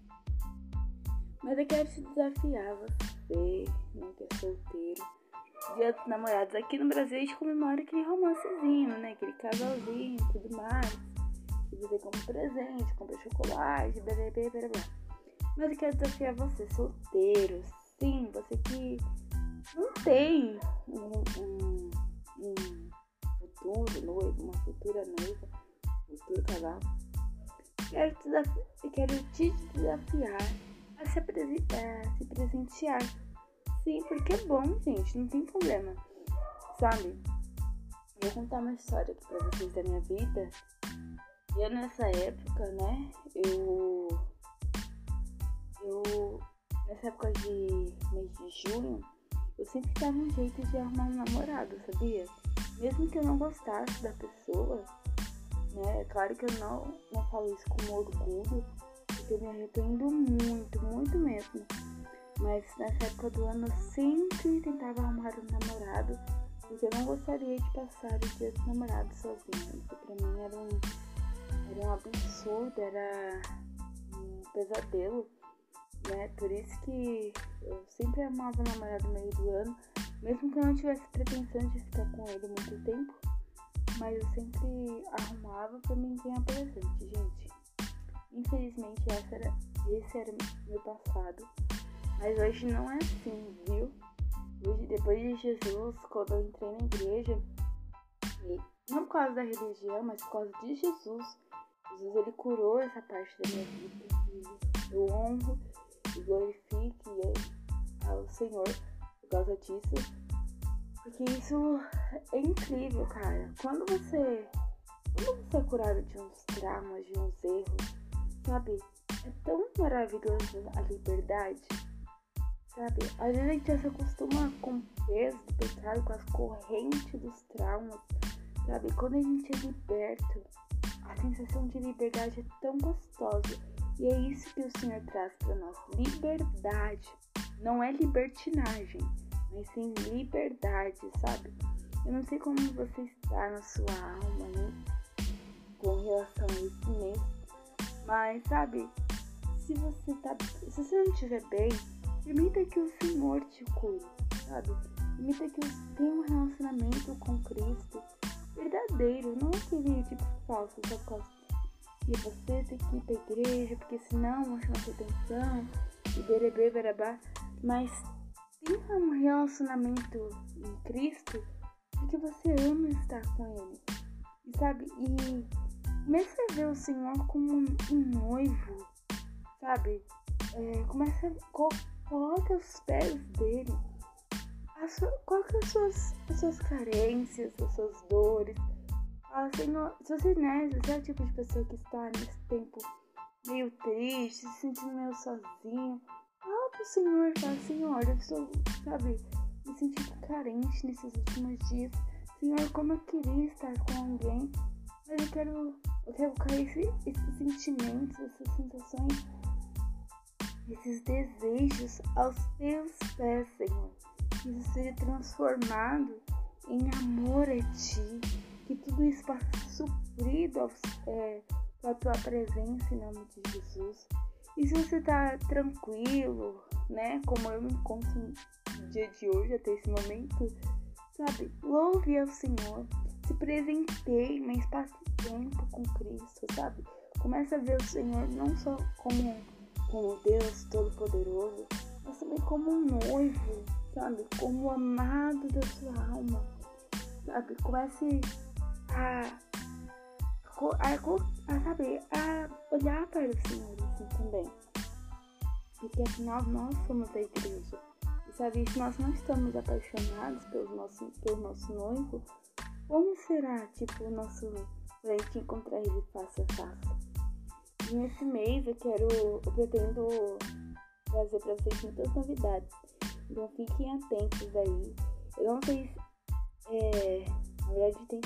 Mas eu quero te desafiar você, né, que é solteiro. Dia dos namorados. Aqui no Brasil a gente comemora aquele romancezinho, né? Aquele casalzinho e tudo mais. E você compra presente, compra chocolate, blá blá blá blá. Mas eu quero desafiar você, solteiro. Sim, você que não tem um, um, um futuro noivo, uma futura noiva, futuro casal. Quero te, desafiar, quero te desafiar a se, a se presentear. Sim, porque é bom, gente, não tem problema. Sabe? Vou contar uma história aqui pra vocês da minha vida. Eu nessa época, né, eu eu, nessa época de mês de junho, eu sempre dava um jeito de arrumar um namorado, sabia? Mesmo que eu não gostasse da pessoa, né? É claro que eu não, não falo isso com orgulho, porque eu me arrependo muito, muito mesmo. Mas nessa época do ano eu sempre tentava arrumar um namorado, porque eu não gostaria de passar o dia dos namorados sozinha. Isso pra mim era um, era um absurdo, era um pesadelo né? Por isso que eu sempre amava namorado no meio do ano, mesmo que eu não tivesse pretensão de ficar com ele muito tempo, mas eu sempre arrumava pra mim ganhar presente, gente. Infelizmente essa era, esse era meu passado, mas hoje não é assim, viu? Hoje, depois de Jesus, quando eu entrei na igreja, não por causa da religião, mas por causa de Jesus, Jesus ele curou essa parte da minha vida. Eu honro glorifique ao Senhor por causa disso. Porque isso é incrível, cara. Quando você quando você é curado de uns traumas, de uns erros, sabe? É tão maravilhoso a liberdade, sabe? Às vezes a gente já se acostuma com o peso do pecado, com as correntes dos traumas, sabe? Quando a gente é liberto, a sensação de liberdade é tão gostosa. E é isso que o Senhor traz para nós: liberdade. Não é libertinagem, mas sim liberdade, sabe? Eu não sei como você está na sua alma, né? Com relação a isso mesmo. Mas, sabe, se você tá. Se você não estiver bem, permita que o Senhor te cure, sabe? Permita que você tenha um relacionamento com Cristo verdadeiro, não aquele tipo falso, só por que você tem que ir pra igreja, porque senão você não tem atenção, e berebê, berabá. Mas tenha um relacionamento em Cristo porque você ama estar com Ele. E sabe, e comece a ver o Senhor como um, noivo, sabe? É, a co os pés dele. Sua, coloque as suas, as suas carências, as suas dores. Ah, Senhor, se você, né, você é o tipo de pessoa que está nesse tempo meio triste, se sentindo meio sozinho, fala pro Senhor, fala, Senhor, eu estou, sabe, me sentindo carente nesses últimos dias. Senhor, como eu queria estar com alguém, mas eu quero, eu quero colocar esse, esses sentimentos, essas sensações, esses desejos aos teus pés, Senhor. Que isso seja transformado em amor a ti, que tudo isso possa suprido aos, é, com a tua presença em nome de Jesus. E se você tá tranquilo, né? Como eu me encontro no dia de hoje, até esse momento, sabe? Louve ao Senhor. Se presenteie, mas passe tempo com Cristo, sabe? Comece a ver o Senhor não só como, como Deus Todo-Poderoso, mas também como um noivo, sabe? Como o amado da sua alma, sabe? Comece a, a, a, saber, a olhar para o Senhor assim também. Porque afinal nós somos a igreja. E sabe, se nós não estamos apaixonados pelo nosso, pelo nosso noivo, como será, tipo, o nosso gente encontrar ele face a face? E nesse mês eu quero, eu pretendo trazer pra vocês muitas novidades. Então fiquem atentos aí. Eu não sei se, é, na verdade tem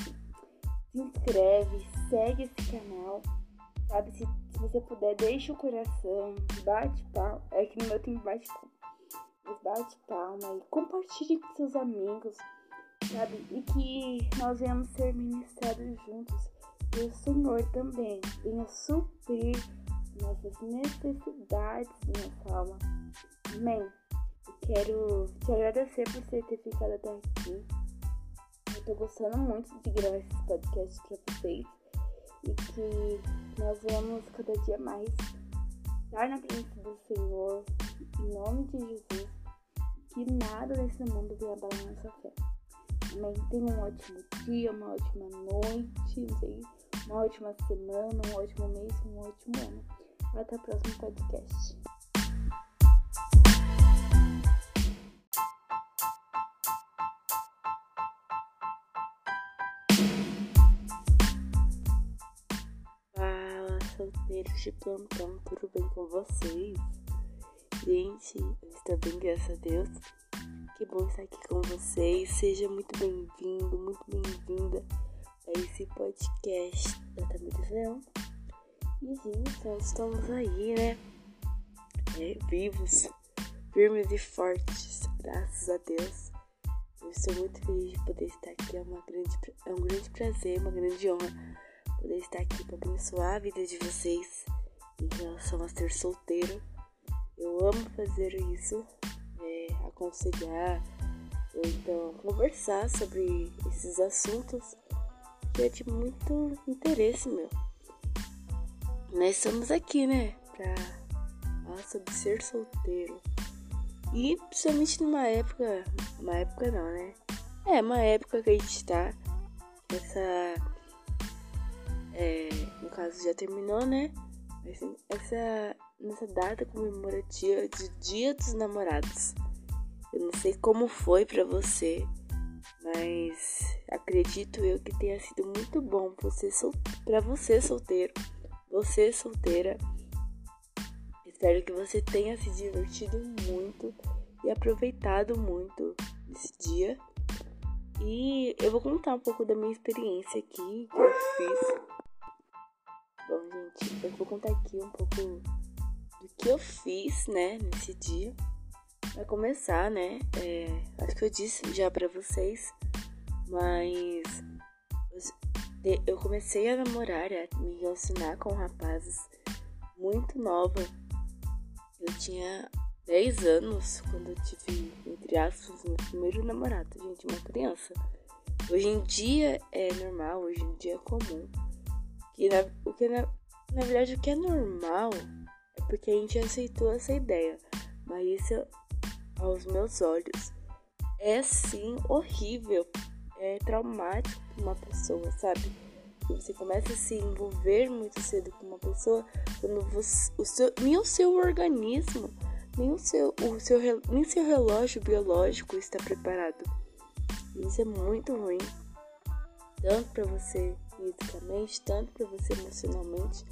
se inscreve, segue esse canal, sabe? Se, se você puder, deixa o coração, bate palma. É que no meu tem bate palma. Bate palma e compartilhe com seus amigos, sabe? E que nós venhamos ser ministrados juntos. E o Senhor também venha suprir nossas necessidades de nossa alma. Amém? Eu quero te agradecer por você ter ficado até aqui. Tô gostando muito de gravar esses podcasts pra vocês e que nós vamos cada dia mais estar na presença do Senhor, em nome de Jesus, que nada nesse mundo venha abalar nossa fé. Amém? Tenha um ótimo dia, uma ótima noite, uma ótima semana, um ótimo mês, um ótimo ano. Até o próximo podcast. De plantão, tudo bem com vocês? Gente, eu estou bem, graças a Deus. Que bom estar aqui com vocês. Seja muito bem-vindo, muito bem-vinda a esse podcast da Tamires Leão. E, gente, nós estamos aí, né? É, vivos, firmes e fortes, graças a Deus. Eu estou muito feliz de poder estar aqui. É, uma grande, é um grande prazer, uma grande honra poder estar aqui para abençoar a vida de vocês em relação a ser solteiro. Eu amo fazer isso, é, aconselhar ou então conversar sobre esses assuntos que é de muito interesse meu. Nós estamos aqui, né, pra falar sobre ser solteiro. E principalmente numa época, uma época não, né? É, uma época que a gente tá essa é, no caso já terminou, né? Essa, nessa data comemorativa de Dia dos Namorados. Eu não sei como foi para você, mas acredito eu que tenha sido muito bom você sol... para você solteiro, você solteira. Espero que você tenha se divertido muito e aproveitado muito esse dia. E eu vou contar um pouco da minha experiência aqui que eu fiz. Bom, gente, eu vou contar aqui um pouco do que eu fiz, né, nesse dia. Pra começar, né, é, acho que eu disse já pra vocês, mas eu comecei a namorar, a me relacionar com rapazes muito nova. Eu tinha 10 anos quando eu tive, entre aspas, meu primeiro namorado, gente, uma criança. Hoje em dia é normal, hoje em dia é comum. Que na, o que na, na verdade o que é normal é porque a gente aceitou essa ideia. Mas isso, aos meus olhos, é sim horrível é traumático para uma pessoa, sabe? Você começa a se envolver muito cedo com uma pessoa quando você, o seu, nem o seu organismo, nem o seu, o seu, nem seu relógio biológico está preparado. Isso é muito ruim, tanto para você fisicamente, tanto para você emocionalmente.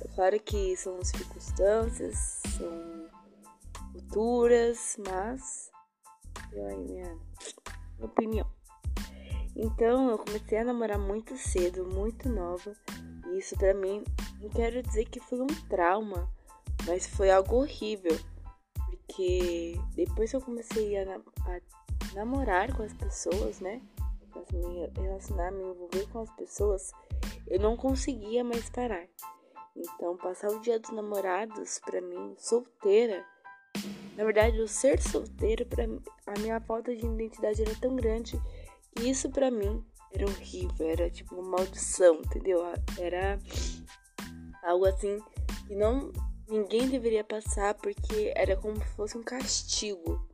É claro que são circunstâncias, são culturas, mas eu aí minha, opinião. Então eu comecei a namorar muito cedo, muito nova. E isso para mim, não quero dizer que foi um trauma, mas foi algo horrível. Porque depois que eu comecei a, a namorar com as pessoas, né? Me relacionar, me envolver com as pessoas, eu não conseguia mais parar. Então, passar o dia dos namorados, para mim, solteira, na verdade, o ser solteira, para a minha falta de identidade era tão grande isso para mim era horrível, era tipo uma maldição, entendeu? Era algo assim que não ninguém deveria passar porque era como se fosse um castigo.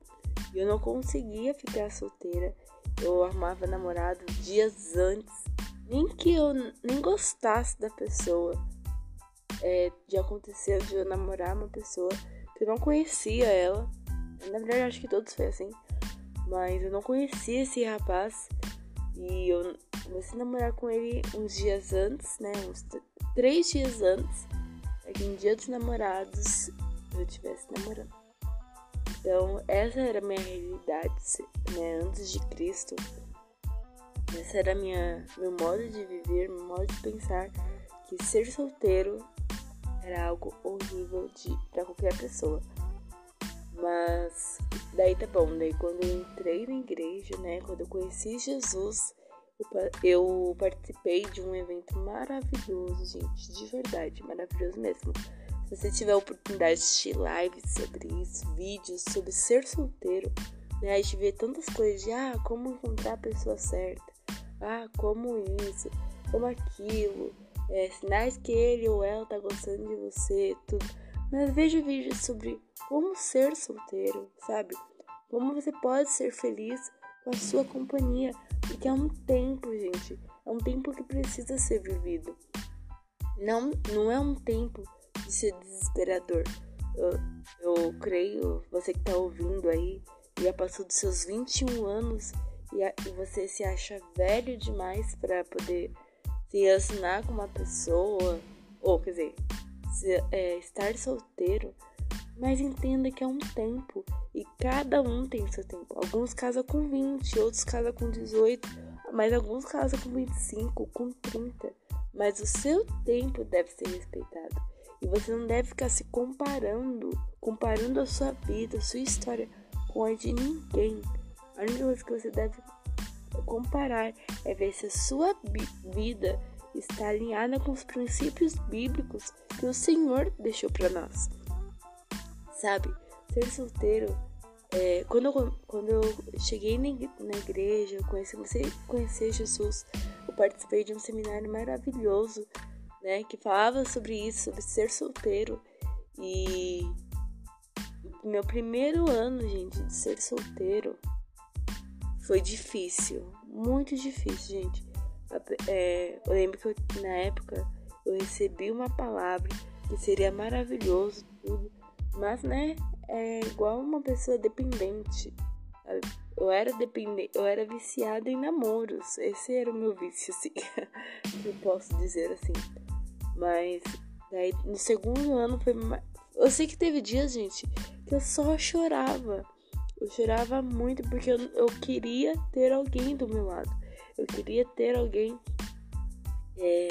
E eu não conseguia ficar solteira. Eu armava namorado dias antes, nem que eu nem gostasse da pessoa. É, de acontecer de eu namorar uma pessoa que eu não conhecia ela. Na verdade, acho que todos foi assim. Mas eu não conhecia esse rapaz e eu comecei a namorar com ele uns dias antes, né? Uns três dias antes. Para que em dia dos namorados eu estivesse namorando. Então, essa era a minha realidade, né? Antes de Cristo. Essa era minha, meu modo de viver, meu modo de pensar. Que ser solteiro era algo horrível de, pra qualquer pessoa. Mas daí tá bom, daí quando eu entrei na igreja, né, quando eu conheci Jesus, eu participei de um evento maravilhoso, gente, de verdade, maravilhoso mesmo. Se você tiver a oportunidade de assistir lives sobre isso, vídeos sobre ser solteiro, né, a gente vê tantas coisas de, ah, como encontrar a pessoa certa, ah, como isso, como aquilo, é, sinais que ele ou ela tá gostando de você, tudo. Mas veja vídeos sobre como ser solteiro, sabe? Como você pode ser feliz com a sua companhia, porque é um tempo, gente, é um tempo que precisa ser vivido. Não, não é um tempo de ser desesperador. Eu, eu creio, você que tá ouvindo aí, já passou dos seus 21 anos e, a, e você se acha velho demais para poder se relacionar com uma pessoa, ou quer dizer, se, é, estar solteiro, mas entenda que é um tempo e cada um tem seu tempo. Alguns casam com 20, outros casam com 18, mas alguns casam com 25, com 30. Mas o seu tempo deve ser respeitado. E você não deve ficar se comparando, comparando a sua vida, a sua história com a de ninguém. A única coisa que você deve comparar é ver se a sua vida está alinhada com os princípios bíblicos que o Senhor deixou para nós. Sabe, ser solteiro, é, quando, eu, quando eu cheguei na igreja, eu conheci, comecei a conhecer Jesus, eu participei de um seminário maravilhoso, né, que falava sobre isso, sobre ser solteiro. E meu primeiro ano, gente, de ser solteiro foi difícil, muito difícil, gente. É, eu lembro que eu, na época eu recebi uma palavra que seria maravilhoso tudo, mas né, é igual uma pessoa dependente. Eu era dependente, eu era viciada em namoros. Esse era o meu vício, assim. eu posso dizer assim. Mas daí no segundo ano foi mais... Eu sei que teve dias, gente, que eu só chorava. Eu chorava muito porque eu, eu queria ter alguém do meu lado. Eu queria ter alguém é,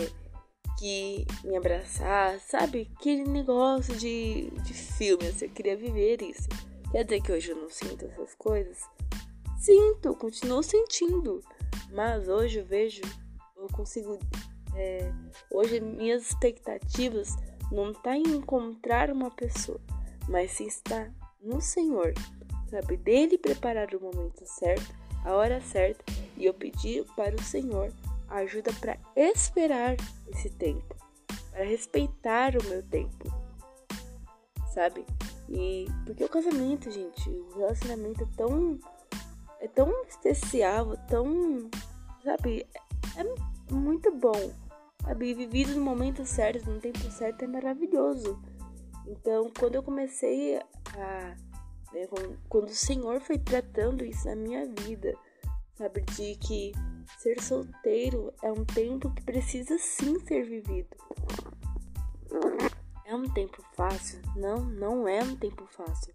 que me abraçasse, sabe? Aquele negócio de, de filme, assim, eu queria viver isso. Quer dizer que hoje eu não sinto essas coisas? Sinto, continuo sentindo. Mas hoje eu vejo, eu consigo. É, hoje minhas expectativas não tá em encontrar uma pessoa, mas sim está no Senhor, sabe? Dele preparar o momento certo, a hora certa, e eu pedir para o Senhor ajuda para esperar esse tempo, para respeitar o meu tempo, sabe? E porque o casamento, gente, o relacionamento é tão é tão especial, tão, sabe, é muito bom. Sabe, vivido no momento certo, no tempo certo é maravilhoso. Então, quando eu comecei a né, quando o Senhor foi tratando isso na minha vida, sabe, de que ser solteiro é um tempo que precisa sim ser vivido. É um tempo fácil? Não, não é um tempo fácil.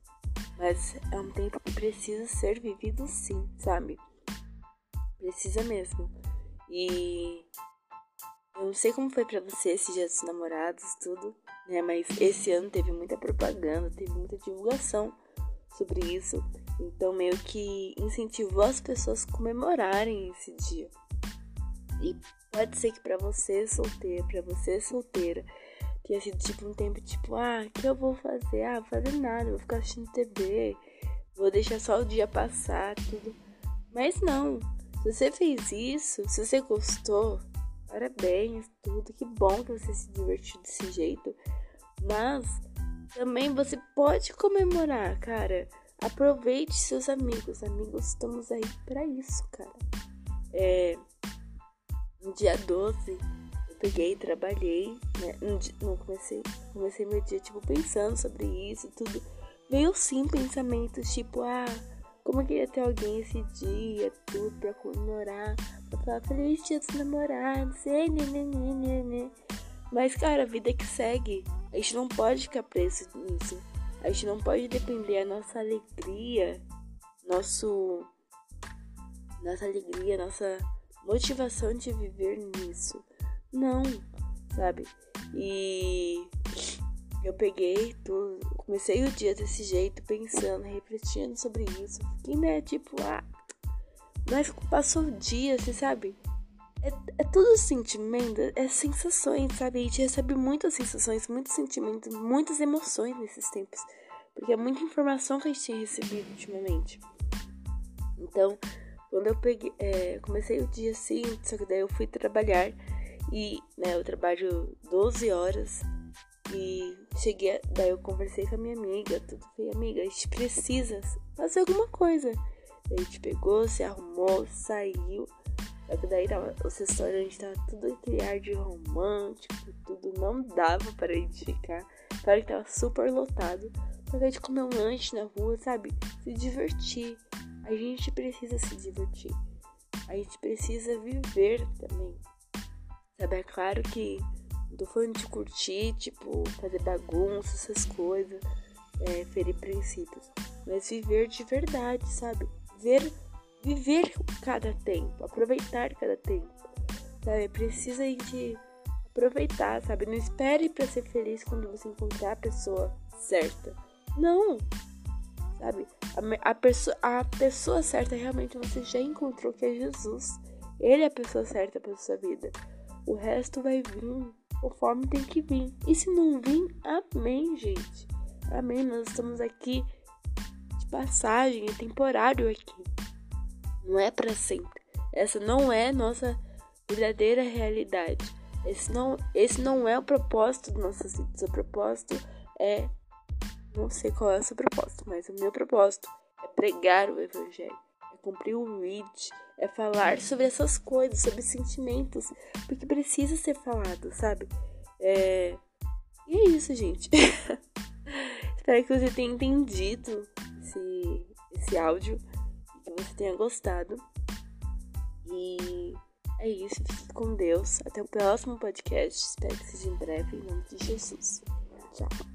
Mas é um tempo que precisa ser vivido sim, sabe? Precisa mesmo. E eu não sei como foi para você esse dia dos namorados, tudo, né? Mas esse ano teve muita propaganda, teve muita divulgação sobre isso. Então meio que incentivou as pessoas a comemorarem esse dia. E pode ser que para você solteira, para você solteira, tenha sido tipo um tempo tipo, ah, o que eu vou fazer? Ah, vou fazer nada, vou ficar assistindo TV, vou deixar só o dia passar, tudo. Mas não, se você fez isso, se você gostou, parabéns, tudo, que bom que você se divertiu desse jeito. Mas também você pode comemorar, cara. Aproveite seus amigos. Amigos, estamos aí para isso, cara. É, no dia 12, eu peguei, trabalhei, né? Não comecei, comecei meu dia, tipo, pensando sobre isso tudo. Veio sim pensamentos, tipo, ah, como eu queria ter alguém esse dia, tudo, pra comemorar, pra falar feliz dia dos namorados, né, né, né, né. Mas, cara, a vida que segue. A gente não pode ficar preso nisso. A gente não pode depender a nossa alegria, nosso nossa alegria, nossa motivação de viver nisso. Não, sabe? E eu peguei tudo, comecei o dia desse jeito, pensando, refletindo sobre isso. Fiquei, né, tipo, ah, mas passou o dia, você sabe? É, é tudo sentimento, é sensações, sabe? A gente recebe muitas sensações, muitos sentimentos, muitas emoções nesses tempos. Porque é muita informação que a gente tem recebido ultimamente. Então, quando eu peguei, é, comecei o dia assim, só que daí eu fui trabalhar e, né, eu trabalho 12 horas e cheguei, daí eu conversei com a minha amiga, tudo, falei, amiga, a gente precisa fazer alguma coisa. A gente pegou, se arrumou, saiu só que daí tava, os restaurantes tava tudo aquele ar de romântico, tudo não dava para identificar. Claro que tava super lotado. Só que a gente comeu um lanche na rua, sabe? Se divertir. A gente precisa se divertir. A gente precisa viver também. Sabe, é claro que tô falando de curtir, tipo, fazer bagunça, essas coisas, é, ferir princípios. Mas viver de verdade, sabe? Ver viver cada tempo, aproveitar cada tempo, sabe? Precisa de aproveitar, sabe? Não espere para ser feliz quando você encontrar a pessoa certa. Não, sabe? A, a, pessoa, a pessoa certa realmente você já encontrou que é Jesus. Ele é a pessoa certa para sua vida. O resto vai vir conforme tem que vir. E se não vir, amém, gente. Amém. Nós estamos aqui de passagem, é temporário aqui não é para sempre. Essa não é nossa verdadeira realidade. Esse não, esse não é o propósito do nosso vida. O propósito é. Não sei qual é o seu propósito, mas o meu propósito é pregar o Evangelho, é cumprir o read, é falar sobre essas coisas, sobre sentimentos, porque precisa ser falado, sabe? É... E é isso, gente. Espero que você tenha entendido esse, esse áudio que você tenha gostado. E é isso. Fique com Deus. Até o próximo podcast. Espero que seja em breve. Em nome de Jesus. Tchau.